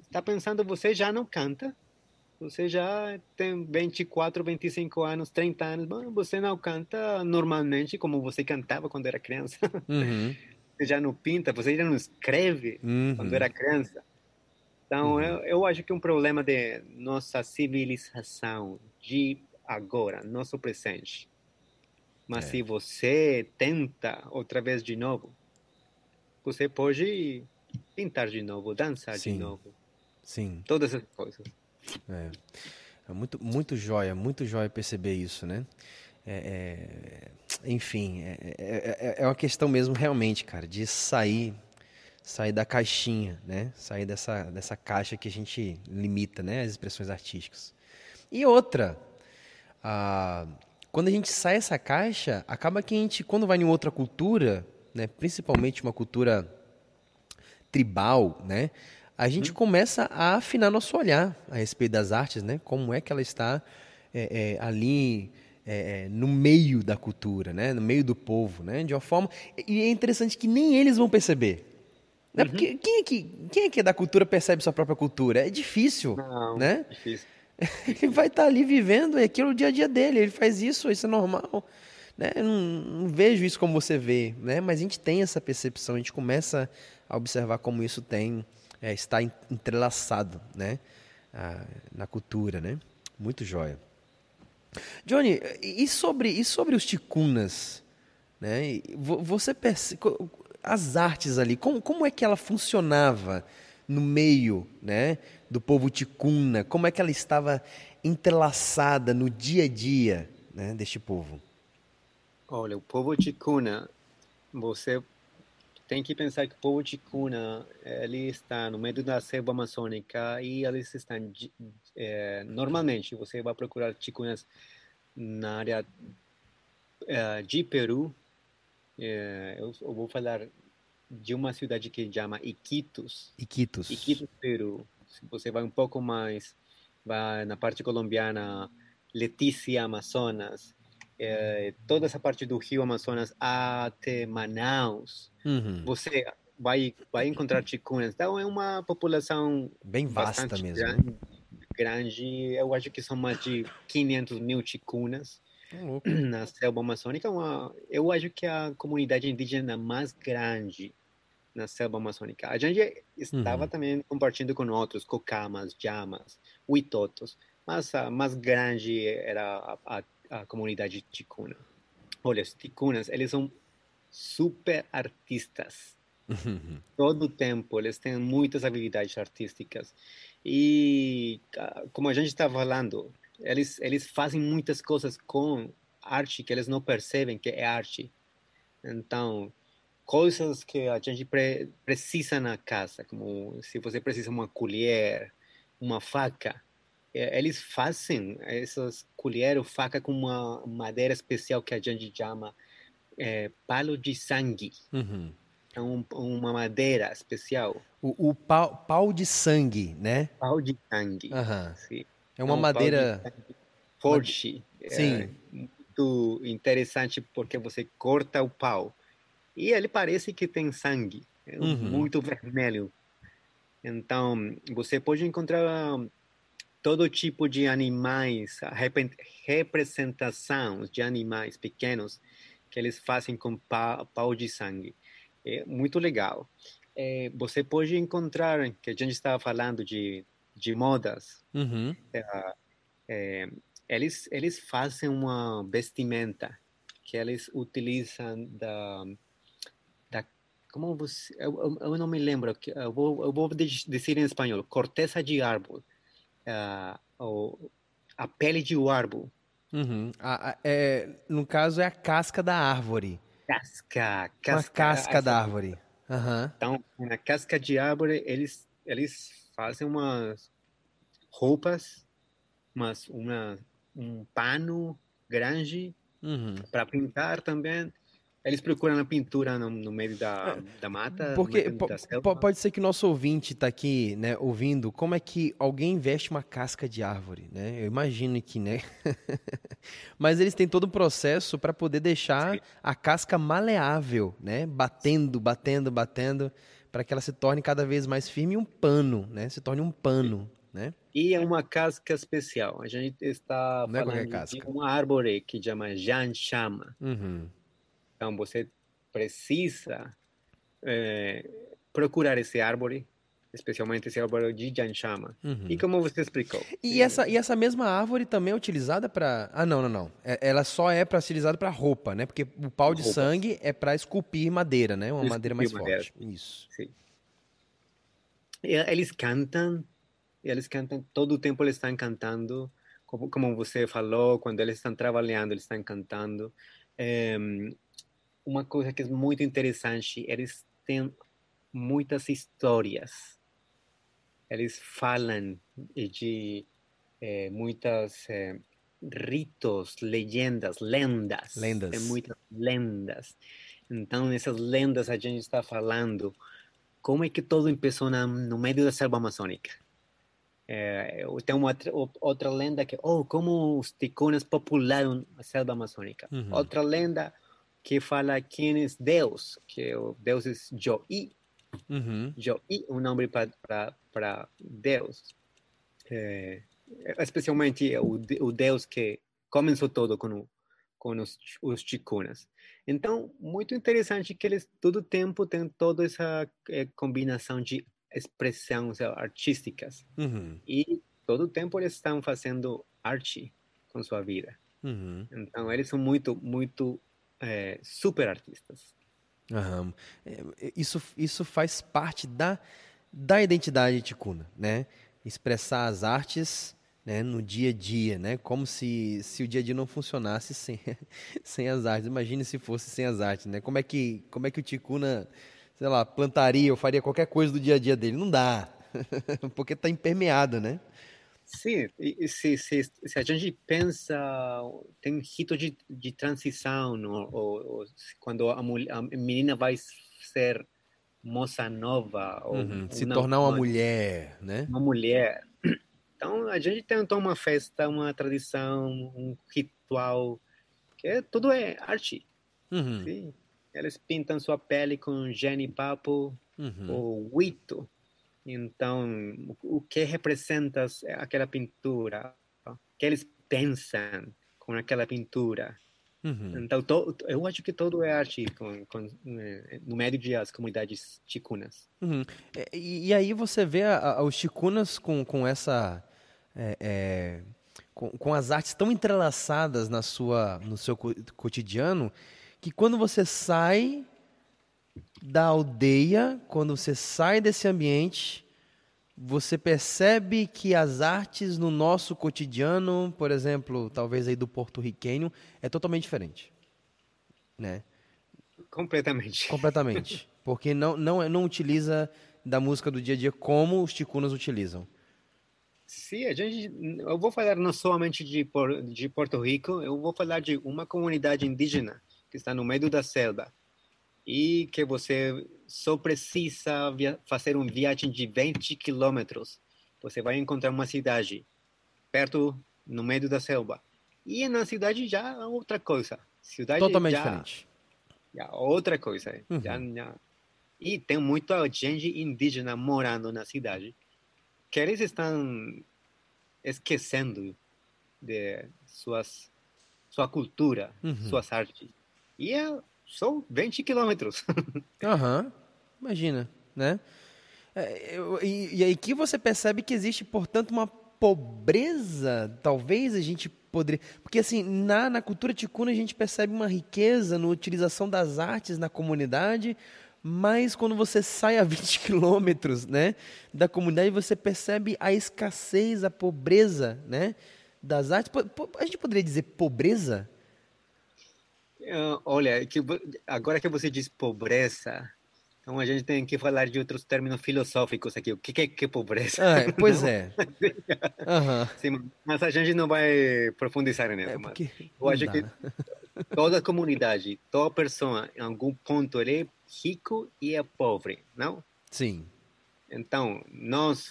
está pensando, você já não canta, você já tem 24, 25 anos, 30 anos, bom, você não canta normalmente como você cantava quando era criança. <laughs> Uhum. Você já não pinta, você já não escreve uhum. quando era criança. Então, uhum. eu, eu acho que um problema de nossa civilização de agora, nosso presente. Mas é. se você tenta outra vez de novo, você pode pintar de novo, dançar Sim. de novo. Sim. Todas as coisas. É. é muito, muito jóia, muito jóia perceber isso, né? É, é, enfim, é, é, é, é, uma questão mesmo realmente, cara, de sair sair da caixinha, né? Sair dessa, dessa caixa que a gente limita, né? As expressões artísticas. E outra, a, quando a gente sai dessa caixa, acaba que a gente, quando vai em outra cultura, né? Principalmente uma cultura tribal, né? A gente hum. começa a afinar nosso olhar a respeito das artes, né? Como é que ela está é, é, ali é, é, no meio da cultura, né? No meio do povo, né? De uma forma e é interessante que nem eles vão perceber. Né? Uhum. Porque quem é, que, quem é que é da cultura percebe sua própria cultura? É difícil, Não, né? Difícil. <laughs> ele vai estar ali vivendo é aquilo o dia a dia dele. Ele faz isso, isso é normal. Né? Eu não, não, vejo isso como você vê, né? Mas a gente tem essa percepção, a gente começa a observar como isso tem é, está entrelaçado, né? Na cultura, né? Muito jóia. Johnny, e sobre, e sobre os ticunas? Né? Você percebe, as artes ali, como, como é que ela funcionava no meio né, do povo ticuna? Como é que ela estava entrelaçada no dia a dia né, deste povo? Olha, o povo ticuna, você tem que pensar que o povo ticuna, ele está no meio da selva amazônica e eles estão, é, normalmente, você vai procurar ticunas na área é, de Peru, é, eu, eu, vou falar de uma cidade que chama Iquitos. Iquitos. Iquitos, Peru. Se você vai um pouco mais, vai na parte colombiana, Letícia, Amazonas, é, toda essa parte do Rio Amazonas até Manaus, uhum. você vai vai encontrar ticunas. Então é uma população bem vasta mesmo. Grande, grande, eu acho que são mais de 500 mil ticunas <clears throat> na selva amazônica, uma, eu acho que é a comunidade indígena mais grande na selva amazônica. A gente estava uhum. também compartilhando com outros, cocamas, jamas, huitotos, mas a mais grande era a, a, a comunidade ticuna. Olha, os ticunas, eles são super artistas. Uhum. Todo o tempo, eles têm muitas habilidades artísticas. E, como a gente está falando, eles, eles fazem muitas coisas com arte que eles não percebem que é arte. Então, coisas que a gente pre precisa na casa, como se você precisa uma colher, uma faca, eles fazem essas colheres ou faca com uma madeira especial que a gente chama é, palo de sangue. Uhum. É um, uma madeira especial. O, o pau, pau, de sangue, né? Pau de sangue. Uhum. É uma é um madeira forte. Sim. É muito interessante porque você corta o pau e ele parece que tem sangue, é uhum. muito vermelho. Então, você pode encontrar todo tipo de animais, representação de animais pequenos que eles fazem com pau, pau de sangue. É muito legal. É, você pode encontrar, que a gente estava falando de, de modas, uhum. é, é, eles, eles fazem uma vestimenta que eles utilizam da, da como você, eu, eu não me lembro, eu vou, eu vou dizer em espanhol, corteza de árvore, uh, a pele de árvore. Uhum. A, a, é, no caso é a casca da árvore. Casca, casca. A casca da árvore. Uhum. Então, na casca de árvore, eles, eles fazem umas roupas, umas, uma, um pano grande Uhum. para pintar também. Eles procuram a pintura no, no meio da, da mata, Porque po- pode ser que o nosso ouvinte está aqui, né, ouvindo como é que alguém veste uma casca de árvore, né? Eu imagino que, né? <laughs> Mas eles têm todo um processo para poder deixar Sim. a casca maleável, né? Batendo, batendo, batendo, para que ela se torne cada vez mais firme e um pano, né? Se torne um pano, né? E é uma casca especial. A gente está Não é falando de casca. uma árvore que chama janchama. Uhum. Então, você precisa eh, procurar esse árvore, especialmente esse árvore de janchama. Uhum. E como você explicou? E essa, e essa mesma árvore também é utilizada para. Ah, não, não, não. É- Ela só é para utilizada para roupa, né? Porque o pau de Roupas. sangue é para esculpir madeira, né? Uma madeira mais madeira. forte. Isso. Sim. Eles cantam, eles cantam, todo o tempo eles estão cantando, como, como você falou, quando eles estão trabalhando, eles estão cantando. Em, uma coisa que é muito interessante, eles têm muitas histórias. Eles falam de eh, muitas eh, ritos, leyendas, lendas. Lendas. Tem muitas lendas. Então, nessas lendas a gente está falando como é que tudo começou na, no meio da selva amazônica. É, tem uma outra, lenda que, oh, como os ticunas popularam a selva amazônica. Uhum. Outra lenda que fala quem é Deus, que o Deus é Joí, Uhum. Joí, um nome para Deus. É, especialmente o, o Deus que começou todo com, o, com os, os. Então, muito interessante que eles todo tempo têm toda essa eh, combinação de expressões artísticas. Uhum. E todo tempo eles estão fazendo arte com sua vida. Uhum. Então, eles são muito, muito eh, super artistas. Aham. É, Isso, isso faz parte da, da identidade ticuna, né? Expressar as artes né, no dia a dia, né? Como se, se o dia a dia não funcionasse <laughs> sem, sem as artes. Imagine se fosse sem as artes, né? Como é que, como é que o ticuna, sei lá, plantaria ou faria qualquer coisa do dia a dia dele? Não dá, <laughs> porque está impermeado, né? Sim, se, se, se a gente pensa, tem rito de, de transição, ou, ou, quando a, mulher, a menina vai ser moça nova, ou Uhum. Se uma- tornar uma uma- mulher, né? uma mulher. Então, a gente tem então uma festa, uma tradição, um ritual, que é, tudo é arte. Uhum. Sim. Eles pintam sua pele com genipapo Uhum. ou huito. Então, o que representa aquela pintura? O que eles pensam com aquela pintura? Uhum. Então, to- eu acho que todo é arte com, com, eh, no meio das comunidades ticunas. Uhum. É, E, e aí você vê a- a- os chicunas com, com essa. é, é, com, com as artes tão entrelaçadas na sua, no seu co- cotidiano, que quando você sai da aldeia, quando você sai desse ambiente, você percebe que as artes no nosso cotidiano, por exemplo, talvez aí do porto-riquenho, é totalmente diferente. Né? Completamente. Completamente. <laughs> Porque não, não, não utiliza da música do dia a dia como os ticunas utilizam. Sim, a gente, eu vou falar não somente de, de Porto Rico, eu vou falar de uma comunidade indígena que está no meio da selva e que você só precisa fazer uma viagem de 20 quilômetros. Você vai encontrar uma cidade perto, no meio da selva. E na cidade já é outra coisa. Cidade Totalmente já, diferente. já é outra coisa. Uhum. Já, já. E tem muita gente indígena morando na cidade que eles estão esquecendo de suas sua cultura, Uhum. suas artes. E é só 20 quilômetros. <laughs> Aham, imagina, né? É, e, e aí que você percebe que existe, portanto, uma pobreza, talvez a gente poderia... Porque, assim, na, na cultura ticuna a gente percebe uma riqueza na utilização das artes na comunidade, mas quando você sai a <laughs> 20 quilômetros né, da comunidade, você percebe a escassez, a pobreza né, das artes. A gente poderia dizer pobreza? Ah, Olha, que agora que você diz pobreza, Então a gente tem que falar de outros termos filosóficos aqui. O que é, que é pobreza? Ah, pois <laughs> é. uhum. Sim, mas a gente não vai profundizar nisso. É porque... Eu acho que <laughs> toda comunidade, toda pessoa, em algum ponto, ele é rico e é pobre, não? Sim. Então, nós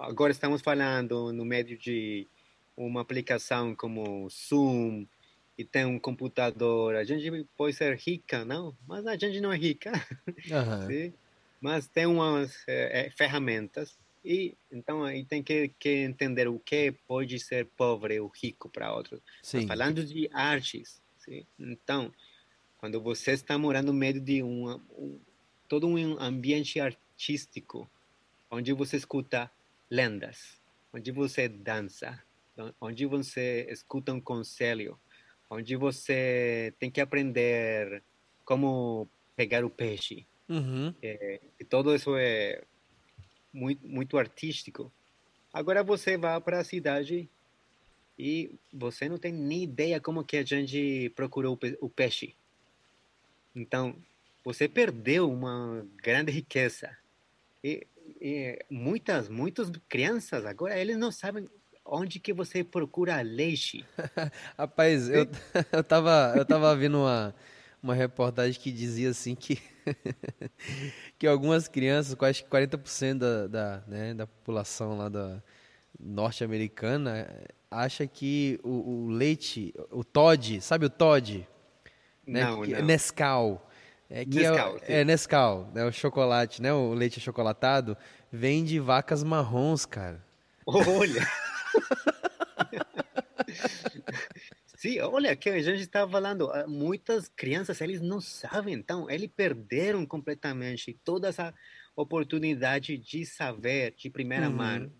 agora estamos falando no meio de uma aplicação como Zoom e tem um computador, a gente pode ser rica, não? Mas a gente não é rica, <laughs> uhum. mas tem umas é, ferramentas e então aí tem que, que entender o que pode ser pobre ou rico para outros. Falando de artes, sim? então quando você está morando no meio de um, um todo um ambiente artístico, onde você escuta lendas, onde você dança, onde você escuta um conselho, onde você tem que aprender como pegar o peixe. Uhum. É, e tudo isso é muito, muito artístico. Agora você vai para a cidade e você não tem nem ideia como que a gente procurou o peixe. Então, você perdeu uma grande riqueza. E, e muitas, muitas crianças agora, eles não sabem onde que você procura leite? <laughs> Rapaz, eu, <laughs> eu, tava, eu tava vendo uma, uma reportagem que dizia assim que, <laughs> que algumas crianças, quase 40% da, da, né, da população lá da norte-americana, acha que o, o, leite, o Todd, sabe o Todd? Né? Não, que, não. Nescau. É, que Nescau, é, é Nescau, né, o chocolate, né, o leite achocolatado, vem de vacas marrons, cara. Olha! <laughs> Sim, olha, que a gente estava falando, ah, muitas crianças, eles não sabem, então, eles perderam completamente toda essa oportunidade de saber de primeira uhum. mão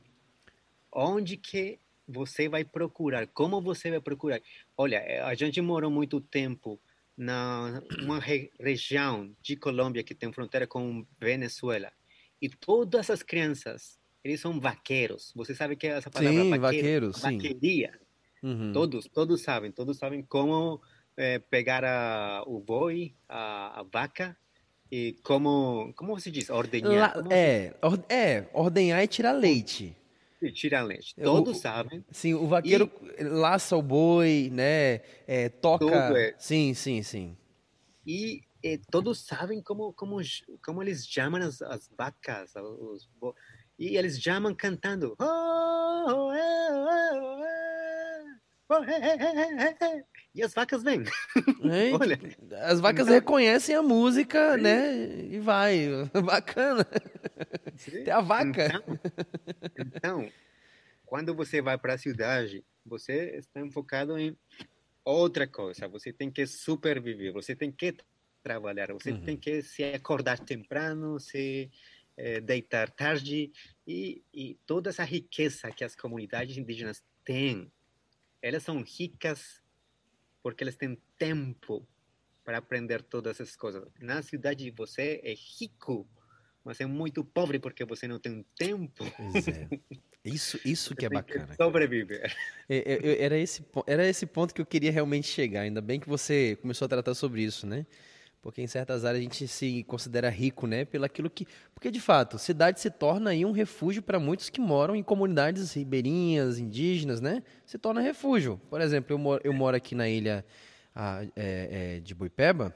onde que você vai procurar, como você vai procurar. Olha, eh, a gente morou muito tempo na uma re, região de Colômbia que tem fronteira com Venezuela e todas as crianças eles são vaqueiros. Você sabe que essa palavra sim, vaqueiro, vaqueiros, vaqueria. Uhum. Todos, todos sabem, todos sabem como é, pegar a, o boi, a, a, vaca e como, como você diz, ordenhar. La, é, or, é, ordenhar e tirar leite. E tirar leite. Todos o, sabem. Sim, o vaqueiro e, laça o boi, né? É, toca. É. Sim, sim, sim. E, todos sabem como, como, como eles chamam as, as vacas, os, e eles chamam cantando. E as vacas vêm. É, Olha, as vacas então, reconhecem a música, né? E vai. Bacana. Sim. Tem a vaca. Então, então, quando você vai para a cidade, você está focado em outra coisa. Você tem que superviver, você tem que trabalhar, você uhum. tem que se acordar temprano, se é, deitar tarde e, e toda essa riqueza que as comunidades indígenas têm, elas são ricas porque elas têm tempo para aprender todas essas coisas. Na cidade você é rico, mas é muito pobre porque você não tem tempo. Pois é. Isso, isso que é bacana. Sobreviver. É, é, era, esse, era esse ponto que eu queria realmente chegar. Ainda bem que você começou a tratar sobre isso, né? Porque em certas áreas a gente se considera rico, né, pelo aquilo que, porque de fato, cidade se torna aí um refúgio para muitos que moram em comunidades ribeirinhas, indígenas, né, se torna refúgio. Por exemplo, eu moro, eu moro aqui na ilha a, é, é, de Boipeba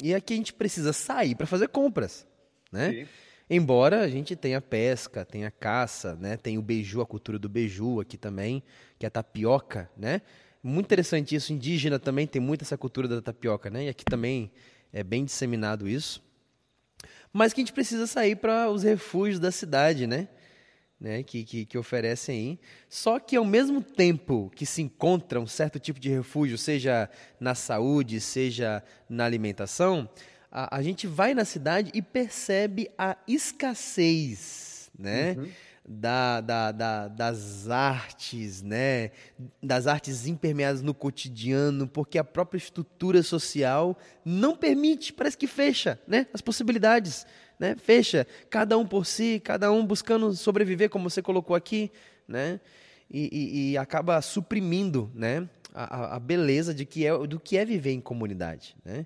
e aqui a gente precisa sair para fazer compras, né? Sim. Embora a gente tenha pesca, tenha caça, né, tem o beiju, a cultura do beiju aqui também, que é a tapioca, né? Muito interessante isso, indígena também tem muito essa cultura da tapioca, né? E aqui também é bem disseminado isso. Mas que a gente precisa sair para os refúgios da cidade, né? né? Que, que, que, oferecem aí. Só que ao mesmo tempo que se encontra um certo tipo de refúgio, seja na saúde, seja na alimentação, a, a gente vai na cidade e percebe a escassez, né? Uhum da, da, da, das artes, né? das artes impermeadas no cotidiano, porque a própria estrutura social não permite, parece que fecha né? as possibilidades. Né? Fecha, cada um por si, cada um buscando sobreviver, como você colocou aqui, né? e, e, e acaba suprimindo né? a, a beleza de que é, do que é viver em comunidade. Né?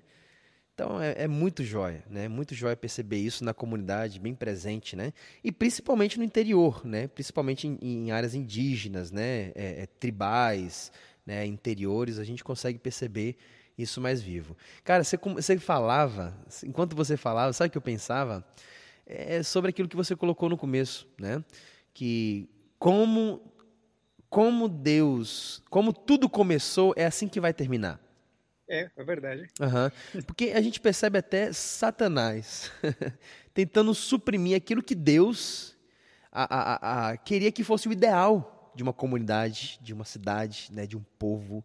Então é, é, muito jóia, né? Muito jóia perceber isso na comunidade, bem presente, né? E principalmente no interior, né? Principalmente em, em áreas indígenas, né? É, é, tribais, né? Interiores, a gente consegue perceber isso mais vivo. Cara, você, você falava, enquanto você falava, sabe o que eu pensava? É sobre aquilo que você colocou no começo, né? Que como como Deus, como tudo começou, é assim que vai terminar. É, é verdade. Uhum. Porque a gente percebe até Satanás <laughs> tentando suprimir aquilo que Deus a, a, a, queria que fosse o ideal de uma comunidade, de uma cidade, né, de um povo.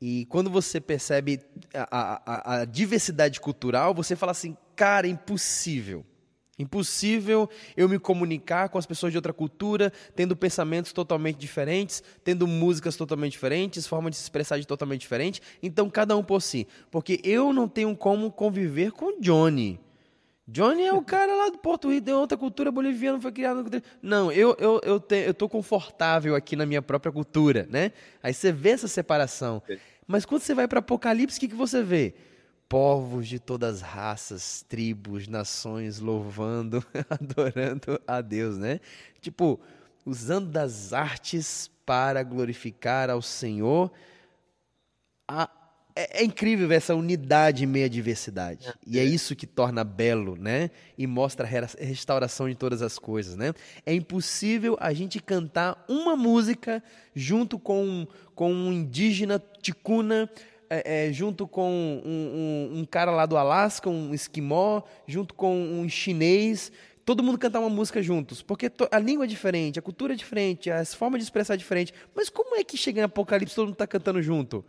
E quando você percebe a, a diversidade cultural, você fala assim, cara, é impossível. Impossível eu me comunicar com as pessoas de outra cultura, tendo pensamentos totalmente diferentes, tendo músicas totalmente diferentes, forma de se expressar de totalmente diferente. Então, cada um por si. Porque eu não tenho como conviver com Johnny. Johnny é o <laughs> cara lá do Porto Rico, tem outra cultura boliviana, foi criado. Não, eu, eu, eu, te, eu tô confortável aqui na minha própria cultura, né? Aí você vê essa separação. Mas quando você vai para Apocalipse, o que, que você vê? Povos de todas as raças, tribos, nações louvando, <laughs> adorando a Deus, né? Tipo, usando das artes para glorificar ao Senhor. A, é, é, incrível ver essa unidade em meio à diversidade. É. E é isso que torna belo, né? E mostra a restauração de todas as coisas, né? É impossível a gente cantar uma música junto com, com um indígena ticuna, é, é, junto com um, um, um, cara lá do Alasca, um esquimó, junto com um chinês, todo mundo cantar uma música juntos, porque a língua é diferente, a cultura é diferente, as formas de expressar é diferente. Mas como é que chega em Apocalipse todo mundo está cantando junto?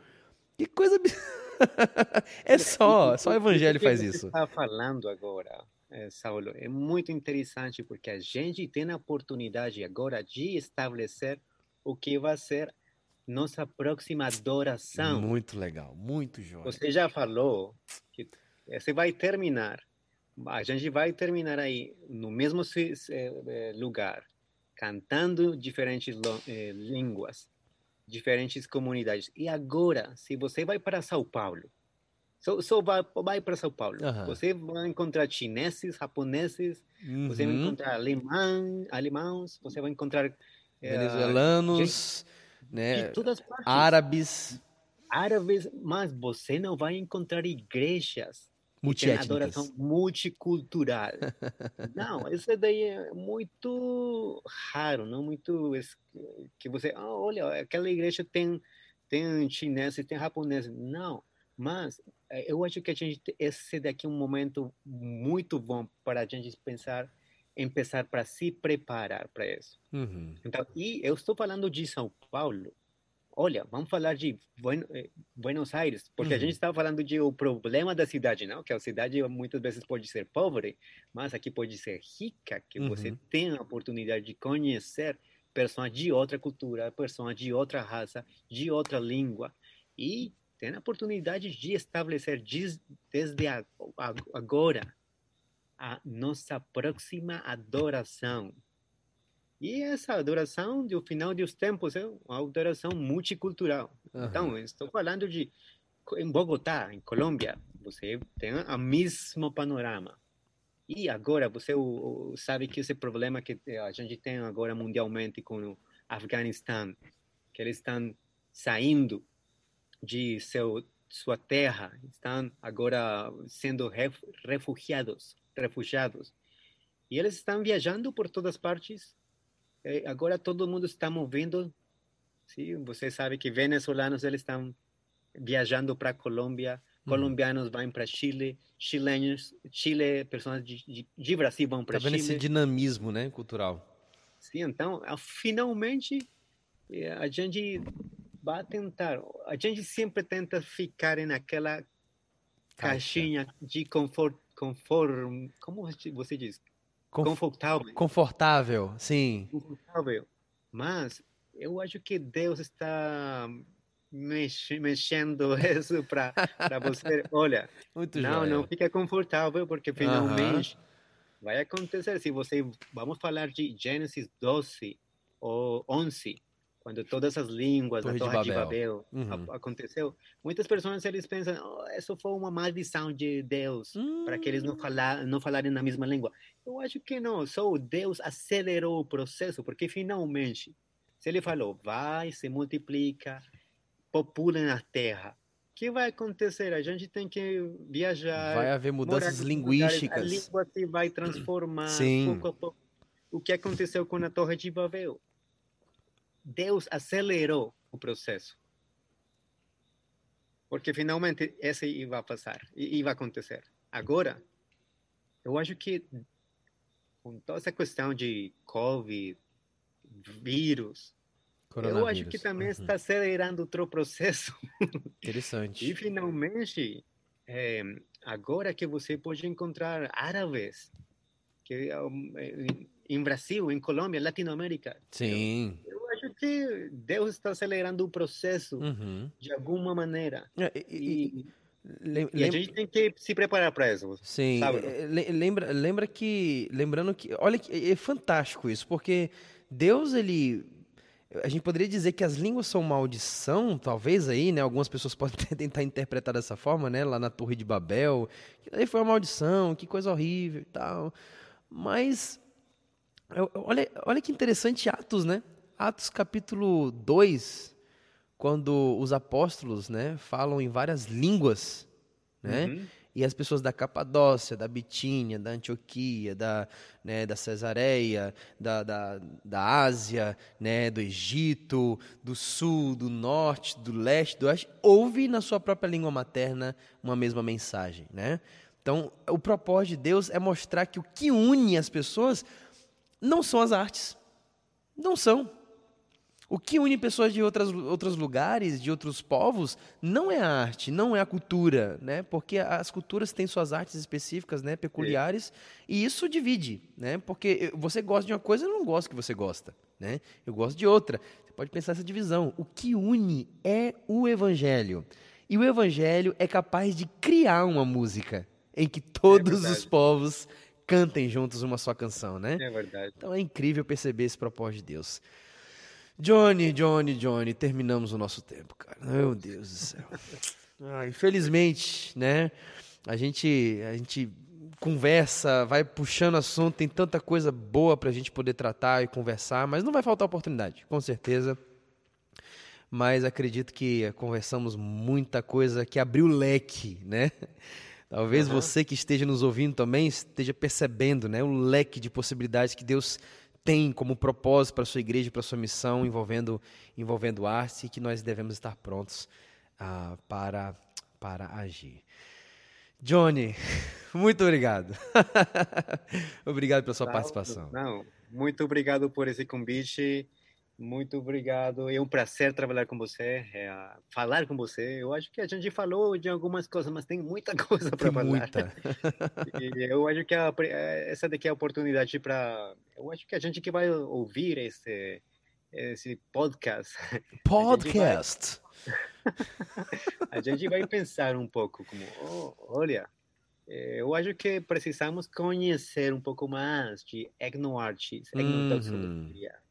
Que coisa. <laughs> é só, só o evangelho faz isso. está falando agora, é, Saulo, é muito interessante porque a gente tem a oportunidade agora de estabelecer o que vai ser nossa próxima adoração. Muito legal, muito jóia. Você já falou que você vai terminar, a gente vai terminar aí no mesmo eh, lugar, cantando diferentes eh, línguas, diferentes comunidades. E agora, se você vai para São Paulo, só, só vai, vai para São Paulo, uhum. você vai encontrar chineses, japoneses, uhum. você vai encontrar alemão, alemãos, você vai encontrar eh, venezuelanos. Né? Árabes. Árabes, mas você não vai encontrar igrejas que adoração multicultural. <laughs> não, isso daí é muito raro, não muito que você, ah, olha, aquela igreja tem tem chinês e tem japonês. Não, mas eh, eu acho que a gente esse daqui é um momento muito bom para a gente pensar começar para se preparar para isso. Uhum. Então, e eu estou falando de São Paulo. Olha, vamos falar de eh, Buenos Aires, porque uhum. a gente estava falando de o problema da cidade, não? Que a cidade muitas vezes pode ser pobre, mas aqui pode ser rica, que uhum. você tem a oportunidade de conhecer pessoas de outra cultura, pessoas de outra raça, de outra língua, e tem a oportunidade de estabelecer desde agora a nossa próxima adoração. E essa adoração, do final dos tempos, é uma adoração multicultural. Uhum. Então, estou falando de em Bogotá, em Colômbia, você tem o mesmo panorama. E agora você sabe que esse problema que a gente tem agora mundialmente com o Afeganistão, que eles estão saindo de seu sua terra, estão agora sendo refugiados refugiados. E eles estão viajando por todas partes. É, agora todo mundo está movendo. Sim, você sabe que venezuelanos eles estão viajando para Colômbia, hum. colombianos vão para Chile, chilenos, Chile, pessoas de, de, de Brasil vão para tá Chile. esse dinamismo, né, cultural. Sim, então, finalmente é, a gente vai tentar, a gente sempre tenta ficar naquela caixinha de conforto conform, como você diz? confortável. Confortável, sim. Confortável. Mas eu acho que Deus está mex, mexendo <laughs> isso para você. Olha, <laughs> Muito não, joia. não fica confortável porque finalmente uh -huh. vai acontecer. Se você vamos falar de Gênesis 12 ou 11, quando todas as línguas Torre da Torre de Babel, de Babel uhum. aconteceu, muitas pessoas eles pensam, oh, isso foi uma maldição de Deus uhum. para que eles não hum. falar, não falarem na mesma língua. Eu acho que não, só Deus acelerou o processo, porque finalmente, se ele falou, vai, se multiplica, popula na terra, o que vai acontecer? A gente tem que viajar. Vai haver mudanças linguísticas. a língua se vai transformar Sim. pouco a pouco. O que aconteceu com a Torre de Babel? Deus acelerou o processo. Porque finalmente esse ia passar, ia acontecer. Agora, eu acho que com toda essa questão de Covid, vírus, eu acho que também uhum. está acelerando outro processo. <laughs> Interessante. e finalmente, é, agora que você pode encontrar árabes que em Brasil, em Colômbia, Latinoamérica. Sim. Acho que Deus está acelerando o processo uhum. de alguma maneira. É, e, e, e, a gente tem que se preparar para isso. Sim. Sabe? É, lembra, lembra que, lembrando que, olha que é fantástico isso, porque Deus ele a gente poderia dizer que as línguas são maldição, talvez aí, né? Algumas pessoas <laughs> podem tentar interpretar dessa forma, né? Lá na Torre de Babel, que aí foi uma maldição, que coisa horrível e tal. Mas olha, olha que interessante Atos, né? Atos capítulo 2, quando os apóstolos né, falam em várias línguas, né? Uhum. E as pessoas da Capadócia, da Bitínia, da Antioquia, da, né, da Cesareia, da, da, da Ásia, né, do Egito, do Sul, do Norte, do Leste, do Oeste, ouvem na sua própria língua materna uma mesma mensagem, né? Então, o propósito de Deus é mostrar que o que une as pessoas não são as artes. Não são. O que une pessoas de outras, outros lugares, de outros povos, não é a arte, não é a cultura, né? Porque as culturas têm suas artes específicas, né? Peculiares, é. e isso divide, né? Porque você gosta de uma coisa, eu não gosto que você gosta, né? Eu gosto de outra. Você pode pensar essa divisão. O que une é o evangelho. E o evangelho é capaz de criar uma música em que todos é os povos cantem juntos uma só canção, né? É verdade. Então é incrível perceber esse propósito de Deus. Johnny, Johnny, Johnny, terminamos o nosso tempo, cara. Meu Deus do céu. <laughs> Ah, infelizmente, né? A gente, a gente conversa, vai puxando assunto, tem tanta coisa boa para a gente poder tratar e conversar, mas não vai faltar oportunidade, com certeza. Mas acredito que conversamos muita coisa que abriu leque, né? Talvez uhum. você que esteja nos ouvindo também esteja percebendo, né, o leque de possibilidades que Deus tem como propósito para a sua igreja, para a sua missão envolvendo, envolvendo arte e que nós devemos estar prontos uh, para, para agir. Johnny, <laughs> muito obrigado. <laughs> obrigado pela sua participação. Não, muito obrigado por esse convite. Muito obrigado. É um prazer trabalhar com você, é, falar com você. Eu acho que a gente falou de algumas coisas, mas tem muita <laughs> coisa para falar. Muita. e eu acho que a, essa daqui é a oportunidade para. Eu acho que a gente que vai ouvir esse, esse podcast. <laughs> Podcast. <laughs> A gente vai, pensar um pouco como, oh, olha, é, eu acho que precisamos conhecer um pouco mais de etnoartes, etnotoxicologia. Uhum.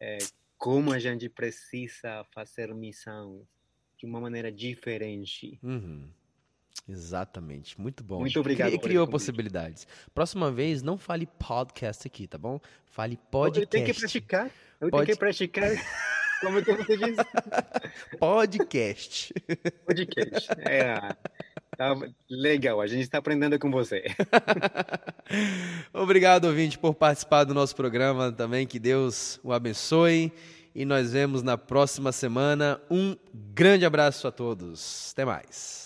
É, como a gente precisa fazer missão de uma maneira diferente. Uhum. Exatamente, muito bom. Muito obrigado. E criou possibilidades. Próxima vez, não fale podcast aqui, tá bom? Fale podcast. Eu tenho que praticar. Eu Pod... tenho que praticar. <laughs> Como que você diz? <laughs> podcast. Podcast. É. Tá legal, a gente está aprendendo com você. <laughs> Obrigado, ouvinte, por participar do nosso programa também. Que Deus o abençoe. E nós vemos na próxima semana. Um grande abraço a todos. Até mais.